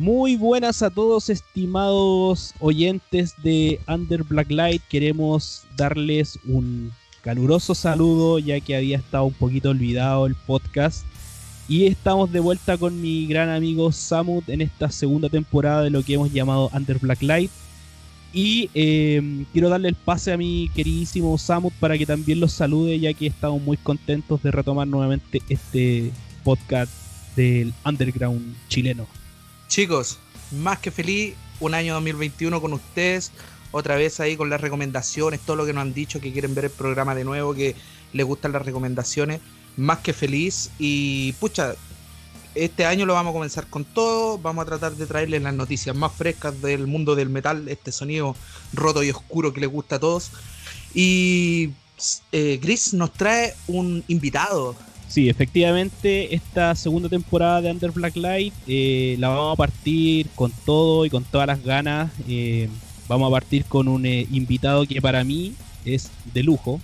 Muy buenas a todos, estimados oyentes de Under Blacklight. Queremos darles un caluroso saludo, ya que había estado un poquito olvidado el podcast. Y estamos de vuelta con mi gran amigo Samut en esta segunda temporada de lo que hemos llamado Under Blacklight. Y em, quiero darle el pase a mi queridísimo Samut para que también los salude, ya que estamos muy contentos de retomar nuevamente este podcast del underground chileno. Chicos, más que feliz, un año 2021 con ustedes, otra vez ahí con las recomendaciones, todo lo que nos han dicho, que quieren ver el programa de nuevo, que les gustan las recomendaciones, más que feliz y pucha, este año lo vamos a comenzar con todo, vamos a tratar de traerles las noticias más frescas del mundo del metal, este sonido roto y oscuro que les gusta a todos. Y eh, Gris nos trae un invitado, Sí, efectivamente, esta segunda temporada de Under Black Light eh, la vamos a partir con todo y con todas las ganas. Eh, vamos a partir con un eh, invitado que para mí es de lujo.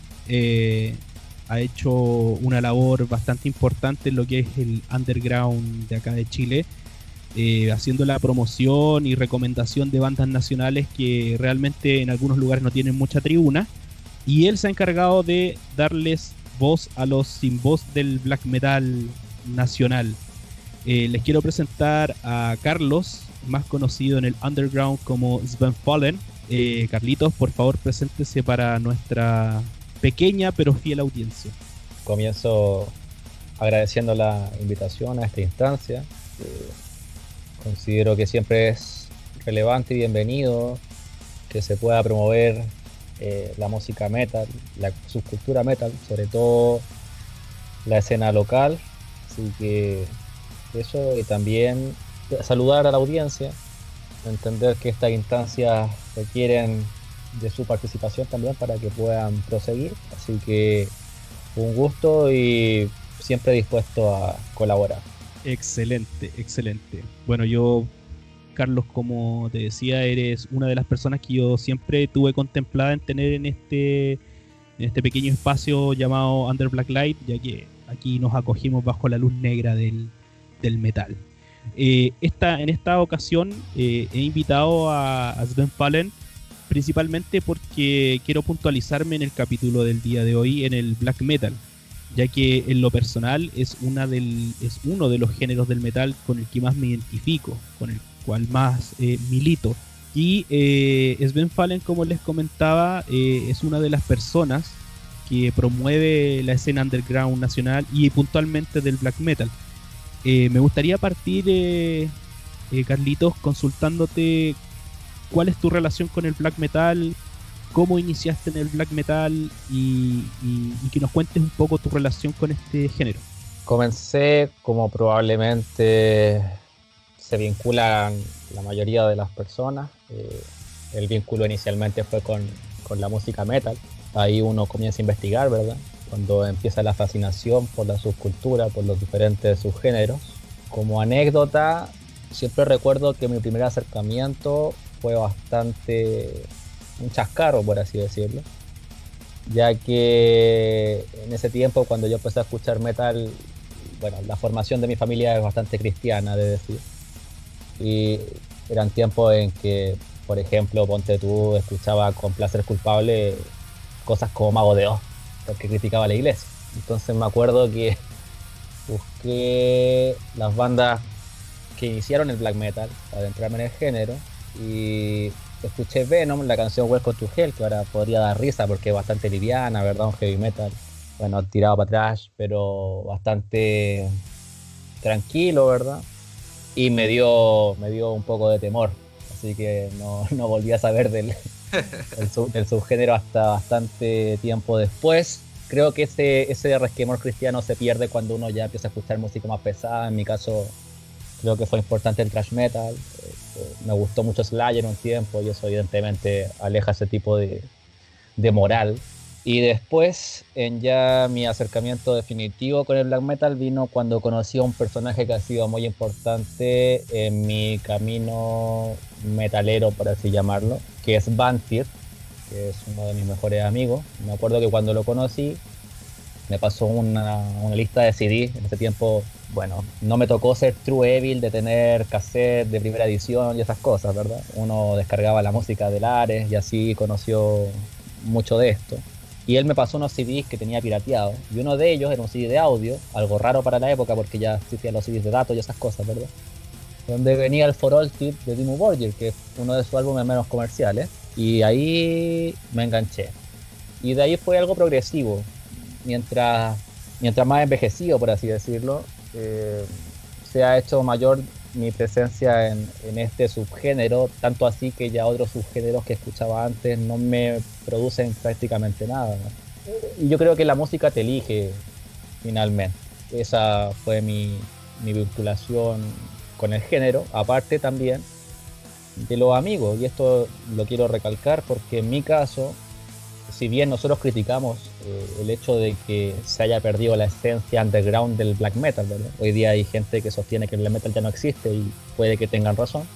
ha hecho una labor bastante importante en lo que es el underground de acá de Chile. haciendo la promoción y recomendación de bandas nacionales que realmente en algunos lugares no tienen mucha tribuna. Y él se ha encargado de darles voz a los sin voz del black metal nacional. Eh, les quiero presentar a Carlos, más conocido en el underground como Sven Fallen. Eh, Carlitos, por favor, preséntese para nuestra pequeña pero fiel audiencia. Comienzo agradeciendo la invitación a esta instancia. Eh, considero que siempre es relevante y bienvenido que se pueda promover eh, la música metal, la subcultura metal, sobre todo la escena local. Así que eso y también saludar a la audiencia, entender que estas instancias requieren de su participación también para que puedan proseguir. Así que un gusto y siempre dispuesto a colaborar. Excelente, excelente. Bueno, yo Carlos, como te decía, eres una de las personas que yo siempre tuve contemplada en tener en este, en este pequeño espacio llamado Under Black Light, ya que aquí nos acogimos bajo la luz negra del, metal. Eh, esta, en esta ocasión eh, he invitado a, Sven Fallen principalmente porque quiero puntualizarme en el capítulo del día de hoy en el black metal, ya que en lo personal es, una del, es uno de los géneros del metal con el que más me identifico, con el cual más eh, milito. Y eh, Sven Fallen, como les comentaba, eh, es una de las personas que promueve la escena underground nacional y puntualmente del black metal. me gustaría partir, Carlitos, consultándote cuál es tu relación con el black metal, cómo iniciaste en el black metal y, y que nos cuentes un poco tu relación con este género. Comencé como probablemente se vinculan la mayoría de las personas. Eh, el vínculo inicialmente fue con, con, la música metal. Ahí uno comienza a investigar, ¿verdad? Cuando empieza la fascinación por la subcultura, por los diferentes subgéneros. Como anécdota, siempre recuerdo que mi primer acercamiento fue bastante un chascarro, por así decirlo. Ya que en ese tiempo, cuando yo empecé a escuchar metal, bueno, la formación de mi familia es bastante cristiana, de decir y eran tiempos en que, por ejemplo, ponte tú, escuchaba con placer culpable cosas como Mago de Oz, porque criticaba la iglesia. Entonces me acuerdo que busqué las bandas que iniciaron el black metal para adentrarme en el género y escuché Venom, la canción Welcome to Hell, que ahora podría dar risa porque es bastante liviana, ¿verdad? Un heavy metal, bueno, tirado para atrás, pero bastante tranquilo, ¿verdad? Y me dio, me dio un poco de temor. Así que no, no volví a saber del, del, subgénero hasta bastante tiempo después. Creo que ese, ese resquemor cristiano se pierde cuando uno ya empieza a escuchar música más pesada. En mi caso, creo que fue importante el thrash metal. Eh, me gustó mucho Slayer en un tiempo y eso evidentemente aleja ese tipo de, de moral y después, en ya mi acercamiento definitivo con el black metal vino cuando conocí a un personaje que ha sido muy importante en mi camino metalero, por así llamarlo, que es Bantir, que es uno de mis mejores amigos. Me acuerdo que cuando lo conocí, me pasó una, una lista de CD, en ese tiempo bueno, no me tocó ser True Evil de tener cassette de primera edición y esas cosas, ¿verdad? Uno descargaba la música de Lares y así conoció mucho de esto. Y él me pasó unos CDs que tenía pirateados. Y uno de ellos era un CD de audio, algo raro para la época porque ya existían los CDs de datos y esas cosas, ¿verdad? Donde venía el For All Tip de Dimmu Borgir, que es uno de sus álbumes menos comerciales. Y ahí me enganché. Y de ahí fue algo progresivo. Mientras, mientras más envejecido, por así decirlo, eh, se ha hecho mayor mi presencia en, este subgénero, tanto así que ya otros subgéneros que escuchaba antes no me producen prácticamente nada. Y yo creo que la música te elige finalmente. Esa fue mi, mi vinculación con el género, aparte también de los amigos, y esto lo quiero recalcar porque en mi caso si bien nosotros criticamos eh, el hecho de que se haya perdido la esencia underground del black metal. Hoy día hay gente que sostiene que el black metal ya no existe y puede que tengan razón.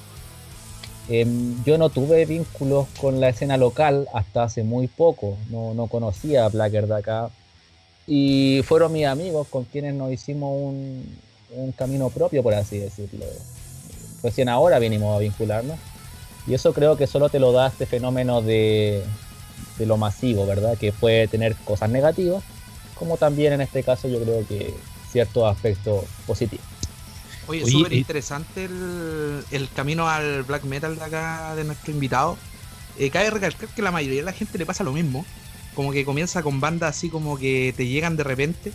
Em, yo no tuve vínculos con la escena local hasta hace muy poco, no, no conocía a Blacker de acá. Y fueron mis amigos con quienes nos hicimos un, un camino propio, por así decirlo. Recién ahora vinimos a vincularnos. Y eso creo que solo te lo da este fenómeno de, de lo masivo, ¿verdad? Que puede tener cosas negativas, como también en este caso yo creo que ciertos aspectos positivos. Oye, súper interesante el, camino al black metal de acá de nuestro invitado. Eh, cabe recalcar que la mayoría de la gente le pasa lo mismo. Como que comienza con bandas así como que te llegan de repente.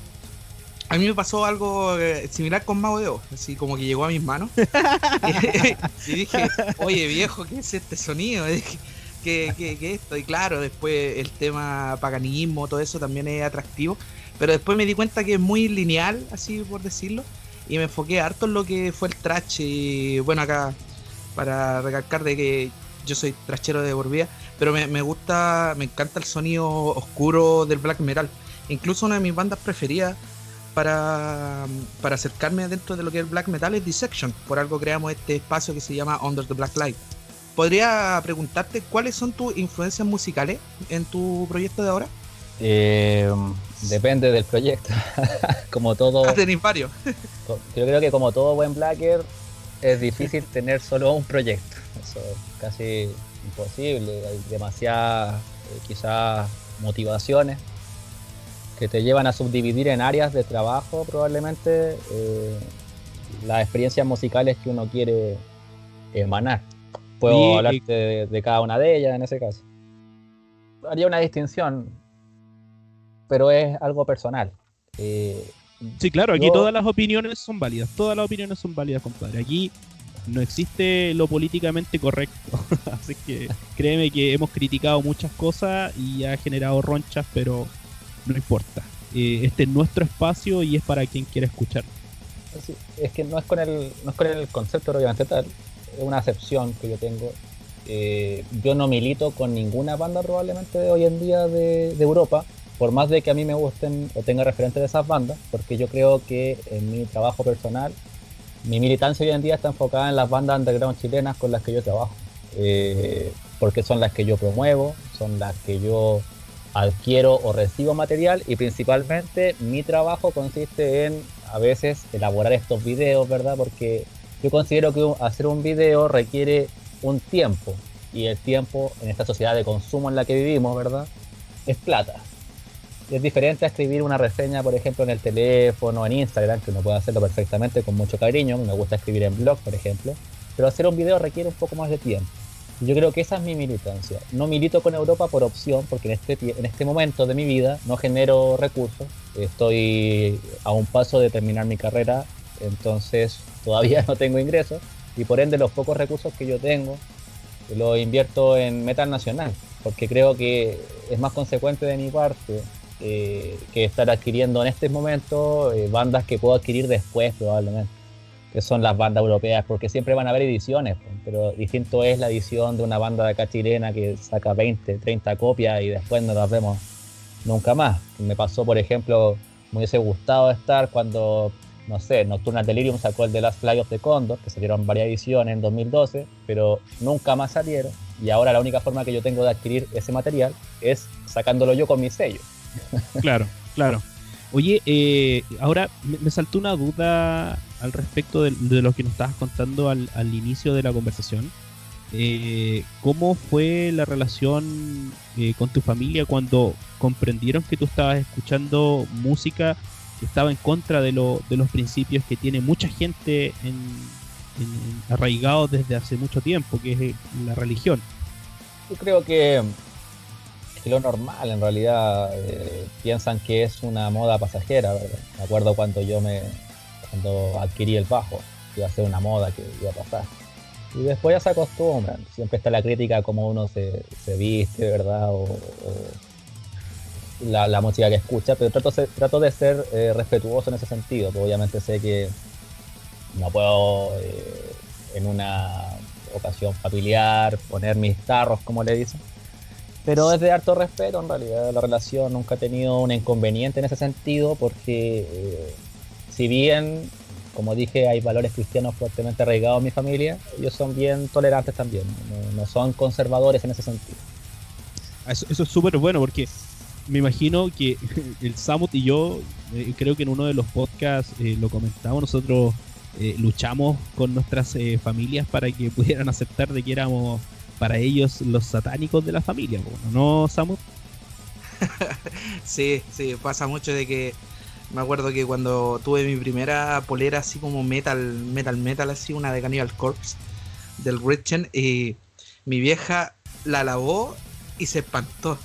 A mí me pasó algo eh, similar con Mago de Oz, así como que llegó a mis manos. y dije, oye viejo, ¿qué es este sonido? Que, esto. Y claro, después el tema paganismo, todo eso también es atractivo. Pero después me di cuenta que es muy lineal, así por decirlo. Y me enfoqué harto en lo que fue el trash. Y bueno, acá, para recalcar de que yo soy trachero de por pero me, gusta, me encanta el sonido oscuro del black metal. Incluso una de mis bandas preferidas para, para acercarme dentro de lo que es el black metal es Dissection. Por algo creamos este espacio que se llama Under the Black Light podría preguntarte cuáles son tus influencias musicales en tu proyecto de ahora. Eh, depende del proyecto. como todo. Tenéis varios. yo creo que como todo buen blacker es difícil tener solo un proyecto. Eso es casi imposible. Hay demasiadas, eh, quizás, motivaciones que te llevan a subdividir en áreas de trabajo probablemente eh, las experiencias musicales que uno quiere emanar. Puedo hablarte de, cada una de ellas en ese caso. Haría una distinción, pero es algo personal. Eh, sí, claro, aquí todas las opiniones son válidas. Todas las opiniones son válidas, compadre. Aquí no existe lo políticamente correcto. Así que créeme que hemos criticado muchas cosas y ha generado ronchas, pero no importa. Eh, este es nuestro espacio y es para quien quiera escuchar. es que no es con el, no es con el concepto obviamente tal, es una excepción que yo tengo. Eh, yo no milito con ninguna banda probablemente de hoy en día de, Europa, por más de que a mí me gusten o tenga referentes de esas bandas, porque yo creo que en mi trabajo personal, mi militancia hoy en día está enfocada en las bandas underground chilenas con las que yo trabajo, eh, porque son las que yo promuevo, son las que yo adquiero o recibo material y principalmente mi trabajo consiste en a veces elaborar estos videos, ¿verdad? Porque yo considero que hacer un video requiere un tiempo y el tiempo en esta sociedad de consumo en la que vivimos, ¿verdad? Es plata. es diferente a escribir una reseña, por ejemplo, en el teléfono, en Instagram, que uno puede hacerlo perfectamente con mucho cariño. Me gusta escribir en blog, por ejemplo. Pero hacer un video requiere un poco más de tiempo. Yo creo que esa es mi militancia. No milito con Europa por opción, porque en este, en este momento de mi vida no genero recursos. Estoy a un paso de terminar mi carrera, entonces todavía no tengo ingresos y por ende los pocos recursos que yo tengo los invierto en metal nacional, porque creo que es más consecuente de mi parte eh, que estar adquiriendo en este momento eh, bandas que puedo adquirir después probablemente, que son las bandas europeas, porque siempre van a haber ediciones, pero distinto es la edición de una banda de acá chilena que saca 20, 30 copias y después no las vemos nunca más. Me pasó, por ejemplo, me hubiese gustado estar cuando no sé, Nocturnal Delirium sacó el The Last Fly of the Condor, que salieron varias ediciones en 2012, pero nunca más salieron. Y ahora la única forma que yo tengo de adquirir ese material es sacándolo yo con mi sello. Claro, claro. Oye, eh, ahora me, saltó una duda al respecto de, lo que nos estabas contando al, inicio de la conversación. Eh, ¿Cómo fue la relación eh, con tu familia cuando comprendieron que tú estabas escuchando música que estaba en contra de, los principios que tiene mucha gente en, arraigados desde hace mucho tiempo, que es la religión? Yo creo que lo normal, en realidad eh, piensan que es una moda pasajera, Me acuerdo cuando yo me cuando adquirí el bajo, iba a ser una moda que iba a pasar. Y después ya se acostumbran, siempre está la crítica como uno se, viste, ¿verdad? O, la, música que escucha, pero trato, trato de ser eh, respetuoso en ese sentido, porque obviamente sé que no puedo eh, en una ocasión familiar poner mis tarros, como le dicen pero es de harto respeto, en realidad la relación nunca ha tenido un inconveniente en ese sentido, porque eh, si bien, como dije, hay valores cristianos fuertemente arraigados en mi familia, ellos son bien tolerantes también, no, son conservadores en ese sentido. Ah, eso, es súper bueno porque me imagino que el Samut y yo, eh, creo que en uno de los podcasts eh, lo comentamos, nosotros luchamos con nuestras familias para que pudieran aceptar de que éramos para ellos los satánicos de la familia, ¿no, Samu? sí, sí, pasa mucho de que me acuerdo que cuando tuve mi primera polera así como metal, metal, metal, así, una de Cannibal Corpse del Gretchen, y mi vieja la lavó y se espantó.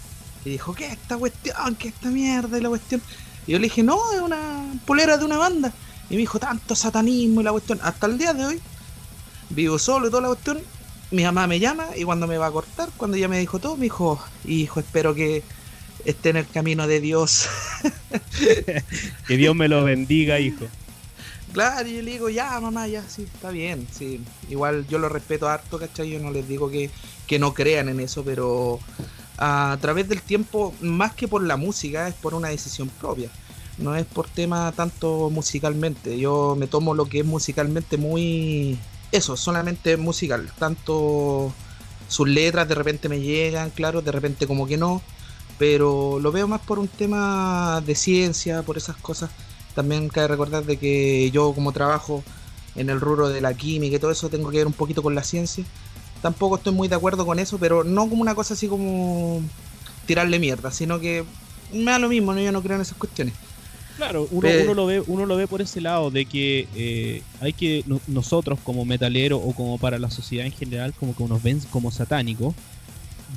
Y dijo, ¿qué es esta cuestión? ¿Qué es esta mierda y la cuestión? Y yo le dije, no, es una polera de una banda. Y me dijo, tanto satanismo y la cuestión. Hasta el día de hoy, vivo solo y toda la cuestión, mi mamá me llama y cuando me va a cortar, cuando ya me dijo todo, me dijo, hijo, espero que esté en el camino de Dios. que Dios me lo bendiga, hijo. Claro, y yo le digo, ya, mamá, ya, sí, está bien, sí. Igual yo lo respeto harto, ¿cachai? Yo no les digo que, que no crean en eso, pero a través del tiempo, más que por la música, es por una decisión propia. No es por tema tanto musicalmente. Yo me tomo lo que es musicalmente muy eso, solamente musical. Tanto sus letras de repente me llegan, claro, de repente como que no. Pero lo veo más por un tema de ciencia, por esas cosas. También cabe recordar de que yo como trabajo en el rubro de la química y todo eso tengo que ver un poquito con la ciencia. Tampoco estoy muy de acuerdo con eso, pero no como una cosa así como tirarle mierda, sino que me da lo mismo, ¿no? yo no creo en esas cuestiones. Claro, uno, lo ve, uno lo ve por ese lado de que eh, hay que nosotros como metalero o como para la sociedad en general, como que nos ven como satánicos.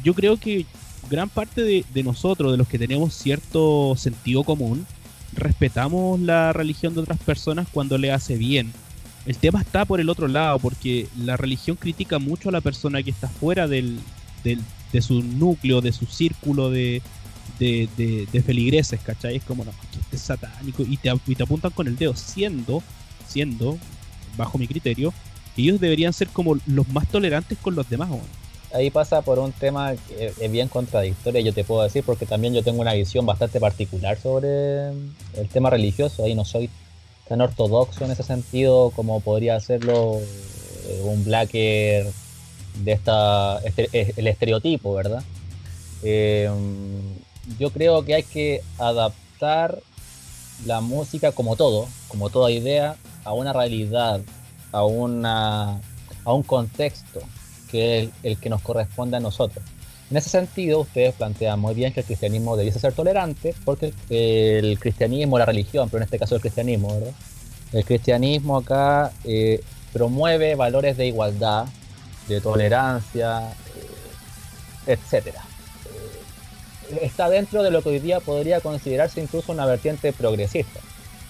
Yo creo que gran parte de, nosotros, de los que tenemos cierto sentido común, respetamos la religión de otras personas cuando le hace bien. El tema está por el otro lado, porque la religión critica mucho a la persona que está fuera del, de su núcleo, de su círculo de, de, feligreses, ¿cachai? Es como, no, que este es satánico y te, te apuntan con el dedo, siendo, siendo, bajo mi criterio, ellos deberían ser como los más tolerantes con los demás. Ahí pasa por un tema que es bien contradictorio, yo te puedo decir, porque también yo tengo una visión bastante particular sobre el tema religioso. Ahí no soy tan ortodoxo en ese sentido como podría hacerlo eh, un blacker de esta este, el estereotipo, ¿verdad? Eh, yo creo que hay que adaptar la música como todo, como toda idea, a una realidad, a, una, a un contexto que es el, que nos corresponde a nosotros. En ese sentido, ustedes plantean muy bien que el cristianismo debiese ser tolerante, porque el, cristianismo, la religión, pero en este caso el cristianismo. El cristianismo acá eh, promueve valores de igualdad, de tolerancia, eh, etcétera está dentro de lo que hoy día podría considerarse incluso una vertiente progresista.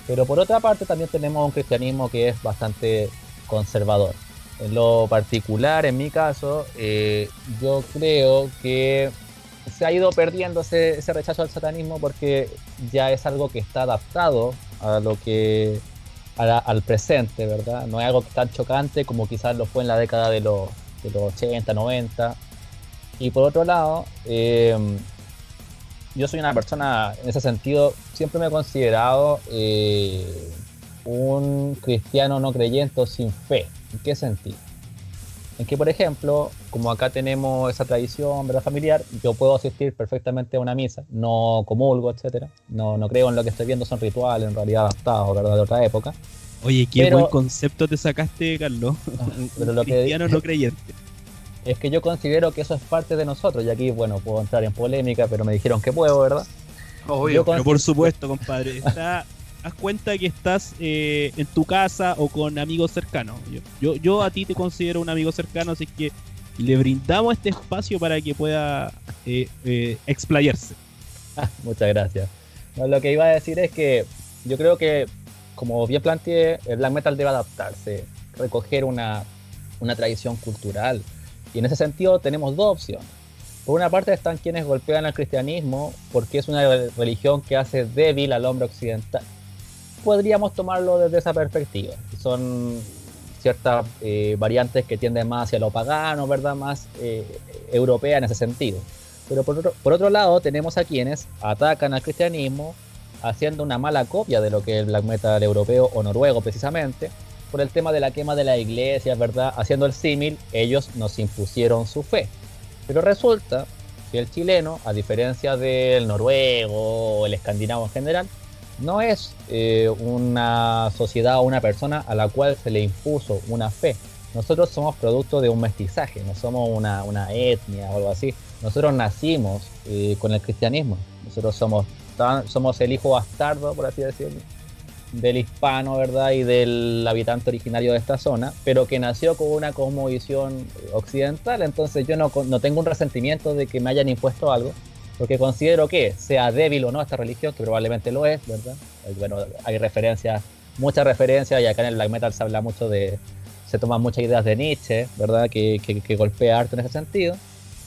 Pero por otra parte también tenemos un cristianismo que es bastante conservador. En lo particular, en mi caso, eh, yo creo que se ha ido perdiendo ese, rechazo al satanismo porque ya es algo que está adaptado a lo que al presente, ¿verdad? No es algo tan chocante como quizás lo fue en la década de los, de los 80, 90. Y por otro lado, eh, yo soy una persona, en ese sentido, siempre me he considerado eh, un cristiano no creyente sin fe. ¿En qué sentido? en que, por ejemplo, como acá tenemos esa tradición ¿verdad? familiar, yo puedo asistir perfectamente a una misa, no comulgo, etcétera, no, no creo en lo que estoy viendo, son rituales en realidad adaptados ¿verdad? de otra época. Oye, qué buen concepto te sacaste, Carlos. Pero lo Cristiano no creyente. Es que yo considero que eso es parte de nosotros, y aquí, bueno, puedo entrar en polémica, pero me dijeron que puedo, ¿verdad? Obvio. Pero por supuesto, compadre. Está, haz cuenta que estás eh, en tu casa o con amigos cercanos. Yo, yo, a ti te considero un amigo cercano, así que le brindamos este espacio para que pueda eh, eh, explayarse. muchas gracias. lo que iba a decir es que yo creo que, como bien planteé, el black metal debe adaptarse, recoger una, una tradición cultural. Y en ese sentido tenemos dos opciones. Por una parte están quienes golpean al cristianismo porque es una religión que hace débil al hombre occidental podríamos tomarlo desde esa perspectiva. Son ciertas eh, variantes que tienden más hacia lo pagano, ¿verdad? Más eh, europea en ese sentido. Pero por otro, por otro lado, tenemos a quienes atacan al cristianismo haciendo una mala copia de lo que es el black metal europeo o noruego precisamente, por el tema de la quema de la iglesia, ¿verdad? Haciendo el símil, ellos nos impusieron su fe. Pero resulta que el chileno, a diferencia del noruego o el escandinavo en general, no es eh, una sociedad o una persona a la cual se le impuso una fe. Nosotros somos producto de un mestizaje, no somos una, etnia o algo así. Nosotros nacimos eh, con el cristianismo. Nosotros somos, somos el hijo bastardo, por así decirlo, del hispano, ¿verdad? Y del habitante originario de esta zona, pero que nació con una cosmovisión occidental. Entonces yo no, no tengo un resentimiento de que me hayan impuesto algo, porque considero que, sea débil o no esta religión, que probablemente lo es, ¿verdad? Bueno, hay referencias, muchas referencias, y acá en el black metal se habla mucho de, se toman muchas ideas de Nietzsche, ¿verdad? Que, que, golpea harto en ese sentido,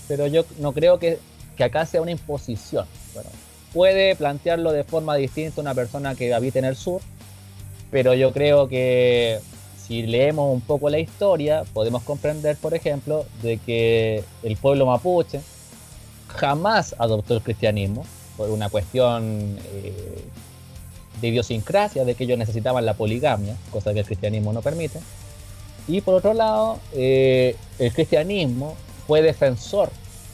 pero yo no creo que, que acá sea una imposición. Bueno, puede plantearlo de forma distinta una persona que habita en el sur, pero yo creo que si leemos un poco la historia, podemos comprender, por ejemplo, de que el pueblo mapuche, jamás adoptó el cristianismo por una cuestión eh, de idiosincrasia, de que ellos necesitaban la poligamia, cosa que el cristianismo no permite. Y por otro lado, eh, el cristianismo fue defensor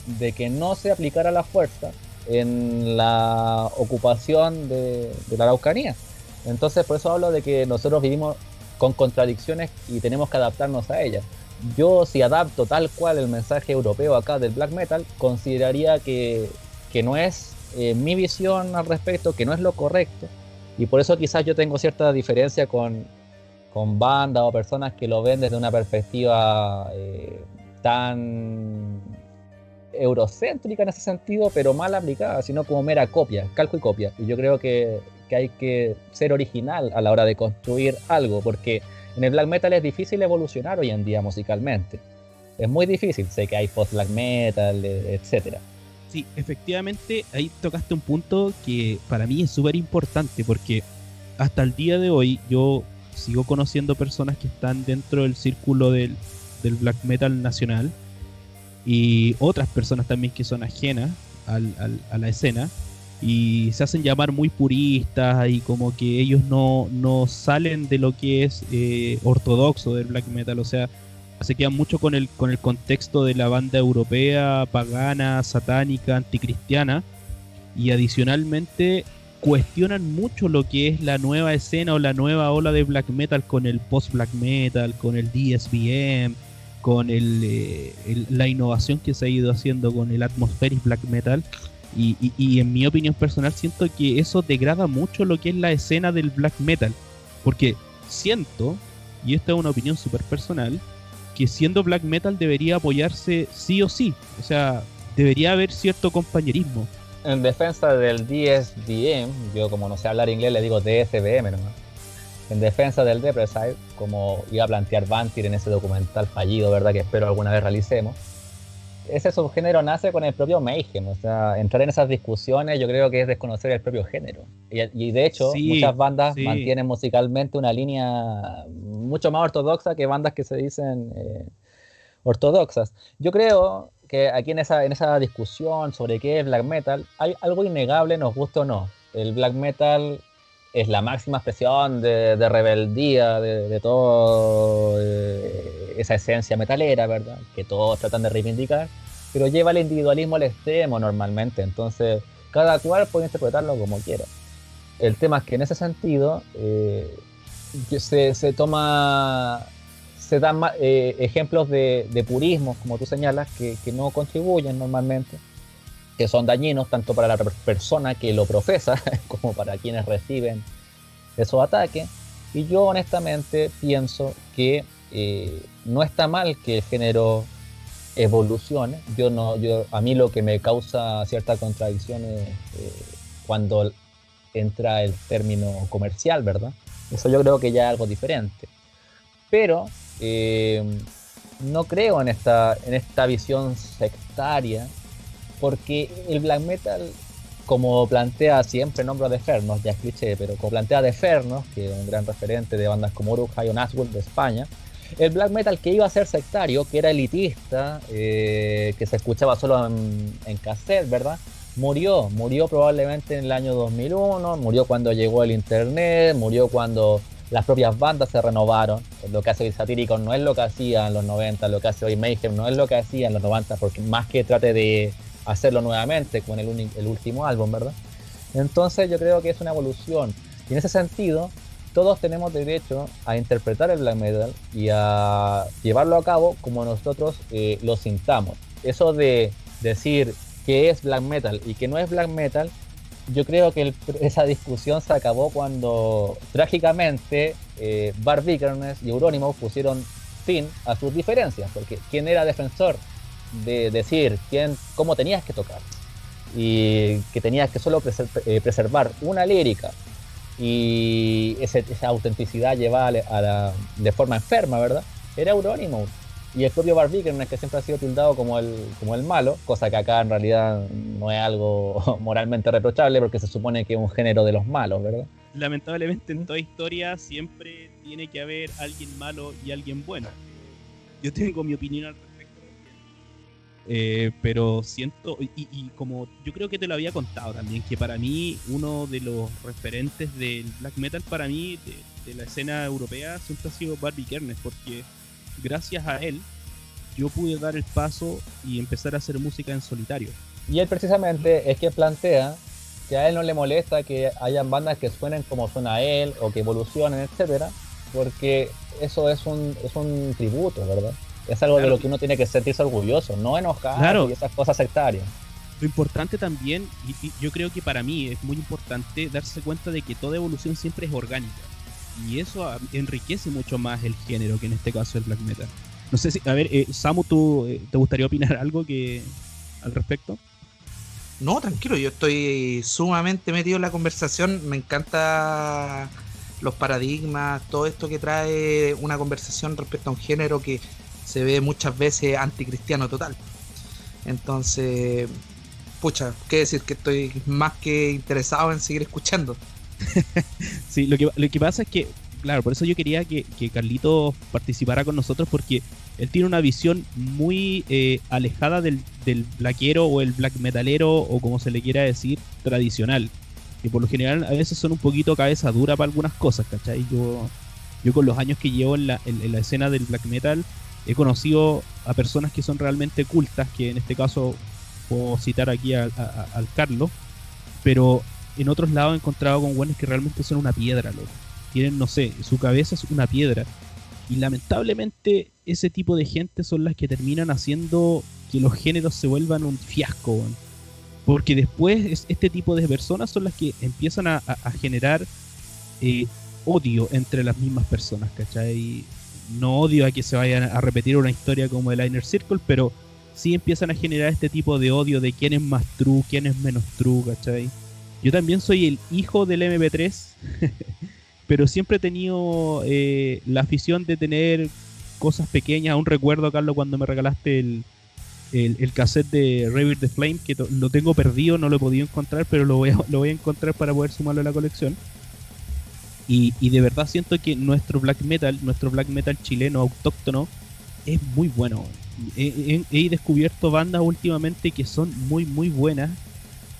de que no se aplicara la fuerza en la ocupación de, de la Araucanía. Entonces, por eso hablo de que nosotros vivimos con contradicciones y tenemos que adaptarnos a ellas yo si adapto tal cual el mensaje europeo acá del black metal, consideraría que, no es eh, mi visión al respecto, que no es lo correcto. Y por eso quizás yo tengo cierta diferencia con, con bandas o personas que lo ven desde una perspectiva eh, tan eurocéntrica en ese sentido, pero mal aplicada, sino como mera copia, calco y copia. Y yo creo que, que hay que ser original a la hora de construir algo, porque en el black metal es difícil evolucionar hoy en día musicalmente. Es muy difícil, sé que hay post black metal, e, etcétera. Sí, efectivamente, ahí tocaste un punto que para mí es súper importante porque hasta el día de hoy yo sigo conociendo personas que están dentro del círculo del, black metal nacional y otras personas también que son ajenas a la escena y se hacen llamar muy puristas y como que ellos no, no salen de lo que es eh, ortodoxo del black metal, o sea, se quedan mucho con el, con el contexto de la banda europea, pagana, satánica, anticristiana y adicionalmente cuestionan mucho lo que es la nueva escena o la nueva ola de black metal con el post black metal, con el DSBM, con eh, el, la innovación que se ha ido haciendo con el atmospheric black metal y, en mi opinión personal siento que eso degrada mucho lo que es la escena del black metal. Porque siento, y esta es una opinión súper personal, que siendo black metal debería apoyarse sí o sí. O sea, debería haber cierto compañerismo. En defensa del DSDM, yo como no sé hablar inglés le digo DSBM nomás. En defensa del Depressive, como iba a plantear Bantir en ese documental fallido, ¿verdad? Que espero alguna vez realicemos ese subgénero nace con el propio Mayhem. O sea, entrar en esas discusiones yo creo que es desconocer el propio género. Y, de hecho, muchas bandas mantienen musicalmente una línea mucho más ortodoxa que bandas que se dicen eh, ortodoxas. Yo creo que aquí en esa, en esa discusión sobre qué es black metal, hay algo innegable, nos gusta o no. El black metal es la máxima expresión de, rebeldía de, todo. Eh, esa esencia metalera, ¿verdad? Que todos tratan de reivindicar, pero lleva el individualismo al extremo normalmente, entonces cada cual puede interpretarlo como quiera. El tema es que en ese sentido eh, se, se, toma, se dan eh, ejemplos de, de, purismo, como tú señalas, que, que, no contribuyen normalmente, que son dañinos tanto para la persona que lo profesa como para quienes reciben esos ataques. Y yo honestamente pienso que no está mal que el género evolucione. Yo no, yo, a mí lo que me causa cierta contradicción es eh, cuando entra el término comercial, ¿verdad? Eso yo creo que ya es algo diferente. Pero eh, no creo en esta, en esta visión sectaria, porque el black metal, como plantea siempre Nombro de Fernos, ya es cliché, pero como plantea de Fernos, que es un gran referente de bandas como Uruk, o Nazgûl de España, el black metal que iba a ser sectario, que era elitista, eh, que se escuchaba solo en, en cassette, ¿verdad? Murió, murió probablemente en el año 2001, murió cuando llegó el internet, murió cuando las propias bandas se renovaron. Lo que hace hoy Satírico no es lo que hacía en los 90, lo que hace hoy Mayhem no es lo que hacía en los 90, porque más que trate de hacerlo nuevamente con el, el último álbum, ¿verdad? Entonces yo creo que es una evolución. Y en ese sentido, todos tenemos derecho a interpretar el black metal y a llevarlo a cabo como nosotros eh, lo sintamos. Eso de decir que es black metal y que no es black metal, yo creo que el, esa discusión se acabó cuando trágicamente eh, Bar y Euronymous pusieron fin a sus diferencias, porque quién era defensor de decir quién, cómo tenías que tocar y que tenías que solo eh, preservar una lírica y esa autenticidad llevada a la, de forma enferma, ¿verdad? Era Euronymous. Y el propio Barbie, que siempre ha sido tildado como el, como el malo, cosa que acá en realidad no es algo moralmente reprochable porque se supone que es un género de los malos, ¿verdad? Lamentablemente en toda historia siempre tiene que haber alguien malo y alguien bueno. Yo tengo mi opinión al eh, pero siento, y, como yo creo que te lo había contado también, que para mí uno de los referentes del black metal, para mí, de, la escena europea, siempre ha sido Barbie Kernes, porque gracias a él yo pude dar el paso y empezar a hacer música en solitario. Y él precisamente es que plantea que a él no le molesta que hayan bandas que suenen como suena él o que evolucionen, etcétera, porque eso es un, es un tributo, ¿verdad? Es algo de lo que uno tiene que sentirse orgulloso, no enojar y esas cosas sectarias. Lo importante también, y, yo creo que para mí es muy importante darse cuenta de que toda evolución siempre es orgánica. Y eso enriquece mucho más el género, que en este caso el black metal. No sé si, a ver, eh, Samu, ¿tú eh, te gustaría opinar algo que al respecto? No, tranquilo, yo estoy sumamente metido en la conversación. Me encanta los paradigmas, todo esto que trae una conversación respecto a un género que se ve muchas veces anticristiano total. Entonces, pucha, qué decir que estoy más que interesado en seguir escuchando. sí, lo que, lo que pasa es que, claro, por eso yo quería que, que Carlito participara con nosotros porque él tiene una visión muy eh, alejada del, del blackero o el black metalero o como se le quiera decir, tradicional. Que por lo general a veces son un poquito cabeza dura para algunas cosas, ¿cachai? Yo, yo con los años que llevo en la, en la escena del black metal, he conocido a personas que son realmente cultas, que en este caso puedo citar aquí al Carlos, pero en otros lados he encontrado con buenos que realmente son una piedra, loco. Tienen, no sé, su cabeza es una piedra. Y lamentablemente ese tipo de gente son las que terminan haciendo que los géneros se vuelvan un fiasco. Porque después este tipo de personas son las que empiezan a, generar eh, odio entre las mismas personas, ¿cachai? No odio a que se vayan a repetir una historia como el Inner Circle, pero sí empiezan a generar este tipo de odio de quién es más true, quién es menos true, ¿cachai? Yo también soy el hijo del MP3, pero siempre he tenido eh, la afición de tener cosas pequeñas. Aún recuerdo, Carlos, cuando me regalaste el, el, cassette de Revere the Flame, que lo tengo perdido, no lo he podido encontrar, pero lo voy a, lo voy a encontrar para poder sumarlo a la colección. Y, de verdad siento que nuestro black metal, nuestro black metal chileno autóctono, es muy bueno. He, descubierto bandas últimamente que son muy, muy buenas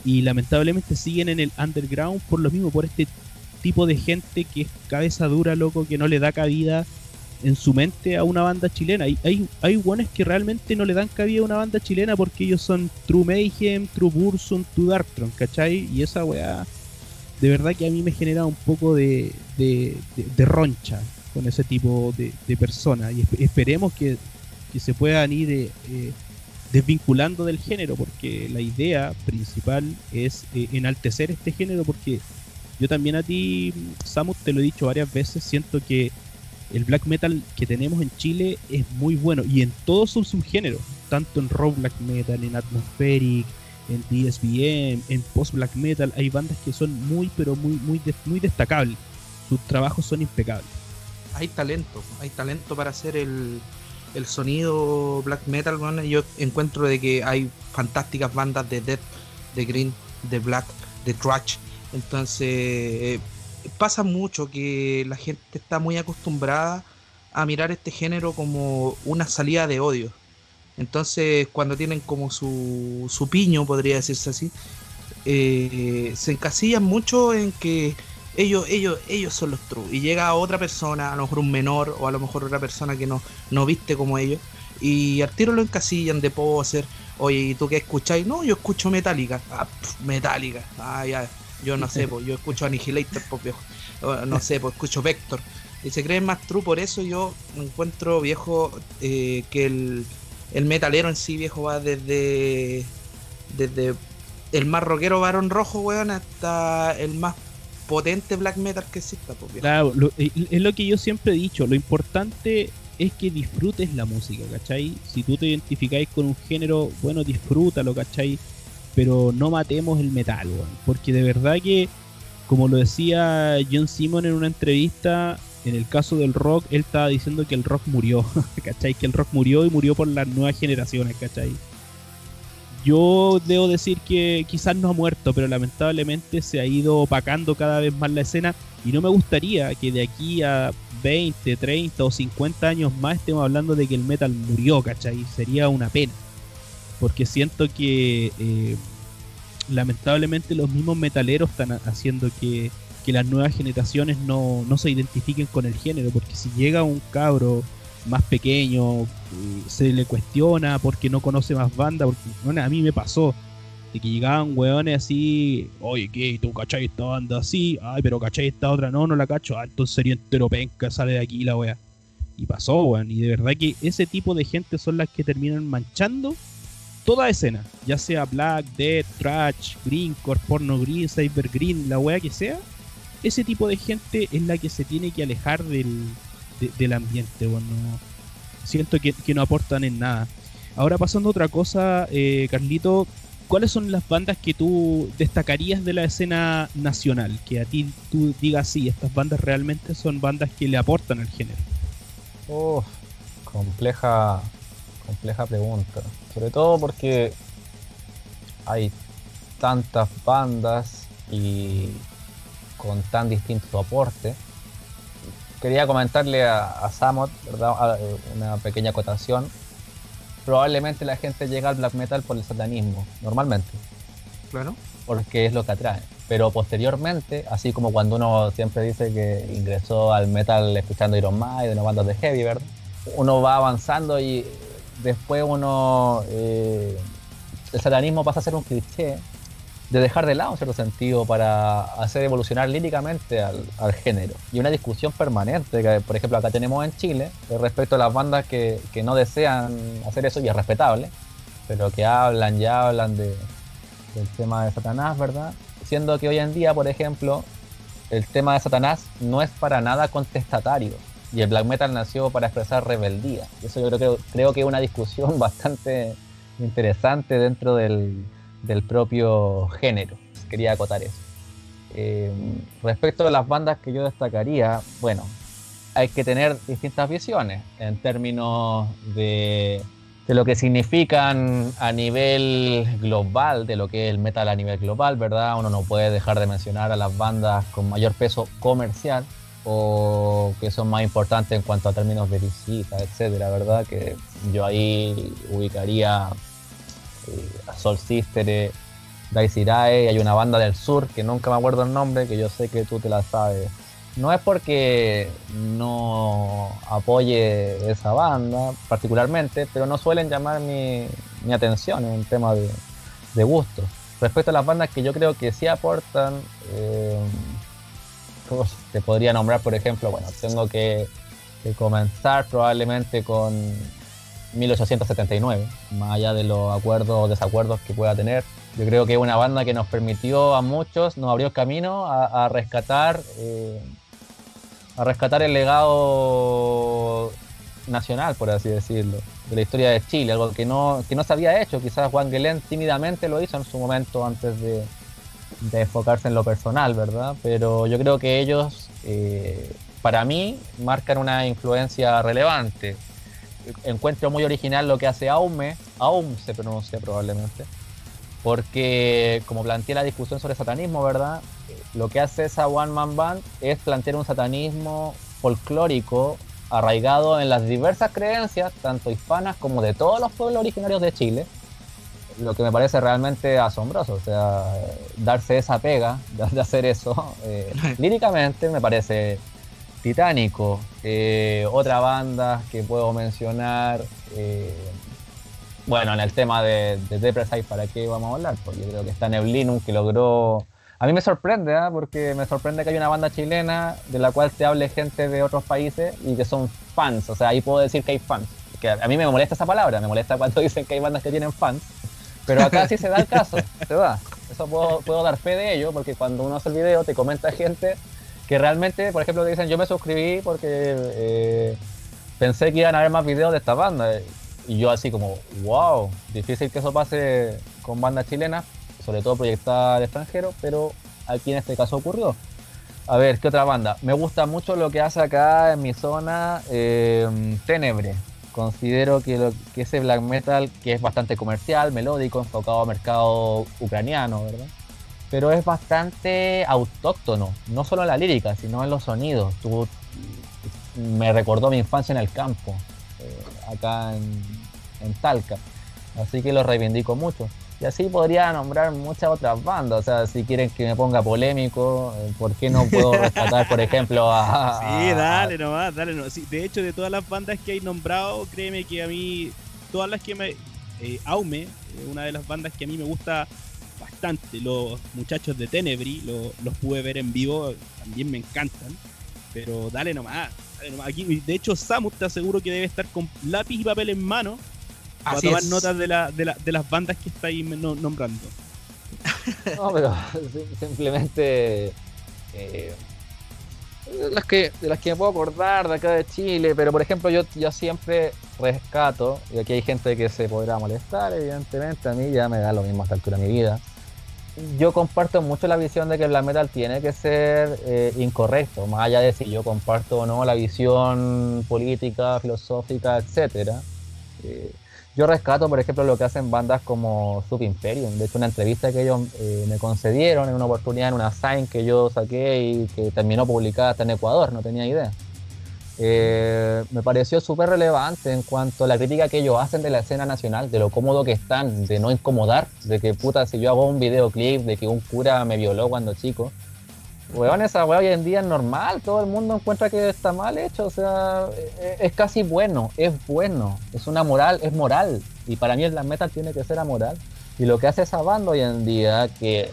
y lamentablemente siguen en el underground por lo mismo, por este tipo de gente que es cabeza dura, loco, que no le da cabida en su mente a una banda chilena. Hay, hay, hay guanes que realmente no le dan cabida a una banda chilena porque ellos son True Mayhem, True Bursum, True Darktron, ¿cachai? Y esa weá, de verdad que a mí me genera un poco de, de, roncha con ese tipo de, personas. Y esperemos que, se puedan ir eh, eh, desvinculando del género, porque la idea principal es eh, enaltecer este género, porque yo también a ti, Samus, te lo he dicho varias veces, siento que el black metal que tenemos en Chile es muy bueno y en todos sus subgéneros, tanto en rock black metal, en atmospheric, en DSBM, en post black metal, hay bandas que son muy pero muy muy muy destacables. Sus trabajos son impecables. Hay talento, hay talento para hacer el, el sonido black metal, yo encuentro de que hay fantásticas bandas de death, de green, de black, de thrash. Entonces, eh, pasa mucho que la gente está muy acostumbrada a mirar este género como una salida de odio. Entonces, cuando tienen como su, su piño, podría decirse así, eh, se encasillan mucho en que ellos, ellos, ellos son los true. Y llega otra persona, a lo mejor un menor, o a lo mejor otra persona que no, no viste como ellos, y al tiro lo encasillan de poser. Oye, ¿y tú qué escucháis? No, yo escucho Metallica. Ah, Metallica. Ah, ya. Yo no sé, pues yo escucho Annihilator, pues viejo. No sé, pues escucho Vector. Y se creen más true, por eso yo encuentro viejo eh, que el, el metalero en sí, viejo, va desde, desde el más rockero varón rojo, weón, hasta el más potente black metal que exista. Pues, claro, es lo que yo siempre he dicho, lo importante es que disfrutes la música, ¿cachai? Si tú te identificáis con un género, bueno, disfrútalo, ¿cachai? Pero no matemos el metal, weón, porque de verdad que, como lo decía John Simon en una entrevista, en el caso del rock, él estaba diciendo que el rock murió, ¿cachai? Que el rock murió y murió por las nuevas generaciones, ¿cachai? Yo debo decir que quizás no ha muerto, pero lamentablemente se ha ido opacando cada vez más la escena y no me gustaría que de aquí a 20, 30 o 50 años más estemos hablando de que el metal murió, ¿cachai? Sería una pena. Porque siento que eh, lamentablemente los mismos metaleros están haciendo que, que las nuevas generaciones no, no se identifiquen con el género, porque si llega un cabro más pequeño, se le cuestiona porque no conoce más banda, porque a mí me pasó de que llegaban weones así, oye, ¿qué? ¿Tú cachai esta banda así? Ay, pero cachai esta otra, no, no la cacho, ah, entonces sería entero penca, sale de aquí la wea. Y pasó, weón, y de verdad que ese tipo de gente son las que terminan manchando toda escena, ya sea Black, Dead, Trash, Greencore, Porno Green, Cyber Green, la wea que sea, ese tipo de gente es la que se tiene que alejar del, del ambiente, bueno, siento que, no aportan en nada. Ahora pasando a otra cosa, eh, Carlito, ¿cuáles son las bandas que tú destacarías de la escena nacional? Que a ti tú digas, sí, estas bandas realmente son bandas que le aportan al género. Oh, compleja, compleja pregunta. Sobre todo porque hay tantas bandas y con tan distinto aporte quería comentarle a, a Samot, ¿verdad? Eh, una pequeña acotación. Probablemente la gente llega al black metal por el satanismo, normalmente. Claro. Porque es lo que atrae. Pero posteriormente, así como cuando uno siempre dice que ingresó al metal escuchando Iron Maiden o bandas de heavy, ¿verdad? Uno va avanzando y después uno. Eh, el satanismo pasa a ser un cliché de dejar de lado en cierto sentido para hacer evolucionar líricamente al, género. Y una discusión permanente que, por ejemplo, acá tenemos en Chile respecto a las bandas que, no desean hacer eso y es respetable, pero que hablan y hablan de, del tema de Satanás, ¿verdad? Siendo que hoy en día, por ejemplo, el tema de Satanás no es para nada contestatario. Y el black metal nació para expresar rebeldía. Eso yo creo que, creo que es una discusión bastante interesante dentro del, del propio género. Quería acotar eso. Eh, respecto a las bandas que yo destacaría, bueno, hay que tener distintas visiones en términos de, de, lo que significan a nivel global, de lo que es el metal a nivel global, ¿verdad? Uno no puede dejar de mencionar a las bandas con mayor peso comercial o que son más importantes en cuanto a términos de visita, etcétera, ¿verdad? Que yo ahí ubicaría eh, Soul Sister, eh, Daisy Rae, hay una banda del sur que nunca me acuerdo el nombre, que yo sé que tú te la sabes, no es porque no apoye esa banda particularmente, pero no suelen llamar mi, mi atención en un tema de, de gusto. Respecto a las bandas que yo creo que sí aportan, eh, te podría nombrar, por ejemplo, bueno, tengo que, que comenzar probablemente con 1879, más allá de los acuerdos o desacuerdos que pueda tener. Yo creo que es una banda que nos permitió a muchos, nos abrió camino a, rescatar, eh, a rescatar el legado nacional, por así decirlo, de la historia de Chile, algo que no, que no se había hecho. Quizás Juan Guilén tímidamente lo hizo en su momento antes de, de enfocarse en lo personal, ¿verdad? Pero yo creo que ellos, eh, para mí, marcan una influencia relevante. Encuentro muy original lo que hace Aume, Aum se pronuncia probablemente, porque como planteé la discusión sobre satanismo, ¿verdad? Lo que hace esa One Man Band es plantear un satanismo folclórico arraigado en las diversas creencias, tanto hispanas como de todos los pueblos originarios de Chile, lo que me parece realmente asombroso, o sea, darse esa pega de hacer eso, eh, líricamente me parece titánico. Eh, otra banda que puedo mencionar, eh, bueno, en el tema de, de Depressite, ¿para qué vamos a hablar? Porque yo creo que está Neblinum que logró a mí me sorprende, ¿eh? porque me sorprende que hay una banda chilena de la cual te hable gente de otros países y que son fans. O sea, ahí puedo decir que hay fans. Que a mí me molesta esa palabra, me molesta cuando dicen que hay bandas que tienen fans. Pero acá sí se da el caso, se da. Eso puedo, puedo dar fe de ello, porque cuando uno hace el video te comenta gente que realmente, por ejemplo, dicen yo me suscribí porque eh, pensé que iban a haber más videos de esta banda. Y yo así como, wow, difícil que eso pase con bandas chilenas, sobre todo proyectada al extranjero, pero aquí en este caso ocurrió. A ver, ¿qué otra banda? Me gusta mucho lo que hace acá en mi zona eh, Tenebre. Considero que, que ese black metal, que es bastante comercial, melódico, enfocado a mercado ucraniano, ¿verdad? Pero es bastante autóctono, no solo en la lírica, sino en los sonidos. Tú, me recordó mi infancia en el campo, eh, acá en, en Talca. Así que lo reivindico mucho. Y así podría nombrar muchas otras bandas. O sea, si quieren que me ponga polémico, eh, ¿por qué no puedo rescatar, por ejemplo, a. Sí, dale nomás, dale nomás. Sí, de hecho, de todas las bandas que hay nombrado, créeme que a mí, todas las que me. Eh, Aume, una de las bandas que a mí me gusta bastante. Los muchachos de Tenebri, lo, los pude ver en vivo, también me encantan. Pero dale nomás, dale nomás. Aquí, de hecho, Samus te aseguro que debe estar con lápiz y papel en mano para Así tomar es. notas de, la, de, la, de las bandas que estáis no- nombrando. No, pero sim- simplemente. eh, de las que, de las que me puedo acordar de acá de Chile, pero por ejemplo, yo, yo siempre rescato, y aquí hay gente que se podrá molestar, evidentemente, a mí ya me da lo mismo a esta altura de mi vida. Yo comparto mucho la visión de que el metal tiene que ser eh, incorrecto, más allá de si yo comparto o no la visión política, filosófica, etcétera. Eh, yo rescato, por ejemplo, lo que hacen bandas como Sub Imperium. De hecho, una entrevista que ellos eh, me concedieron en una oportunidad en una sign que yo saqué y que terminó publicada hasta en Ecuador, no tenía idea. Eh, me pareció súper relevante en cuanto a la crítica que ellos hacen de la escena nacional, de lo cómodo que están, de no incomodar, de que puta, si yo hago un videoclip de que un cura me violó cuando chico, Weón, esa weá hoy en día es normal, todo el mundo encuentra que está mal hecho, o sea, es, es casi bueno, es bueno, es una moral, es moral, y para mí el black metal tiene que ser amoral. Y lo que hace esa banda hoy en día, que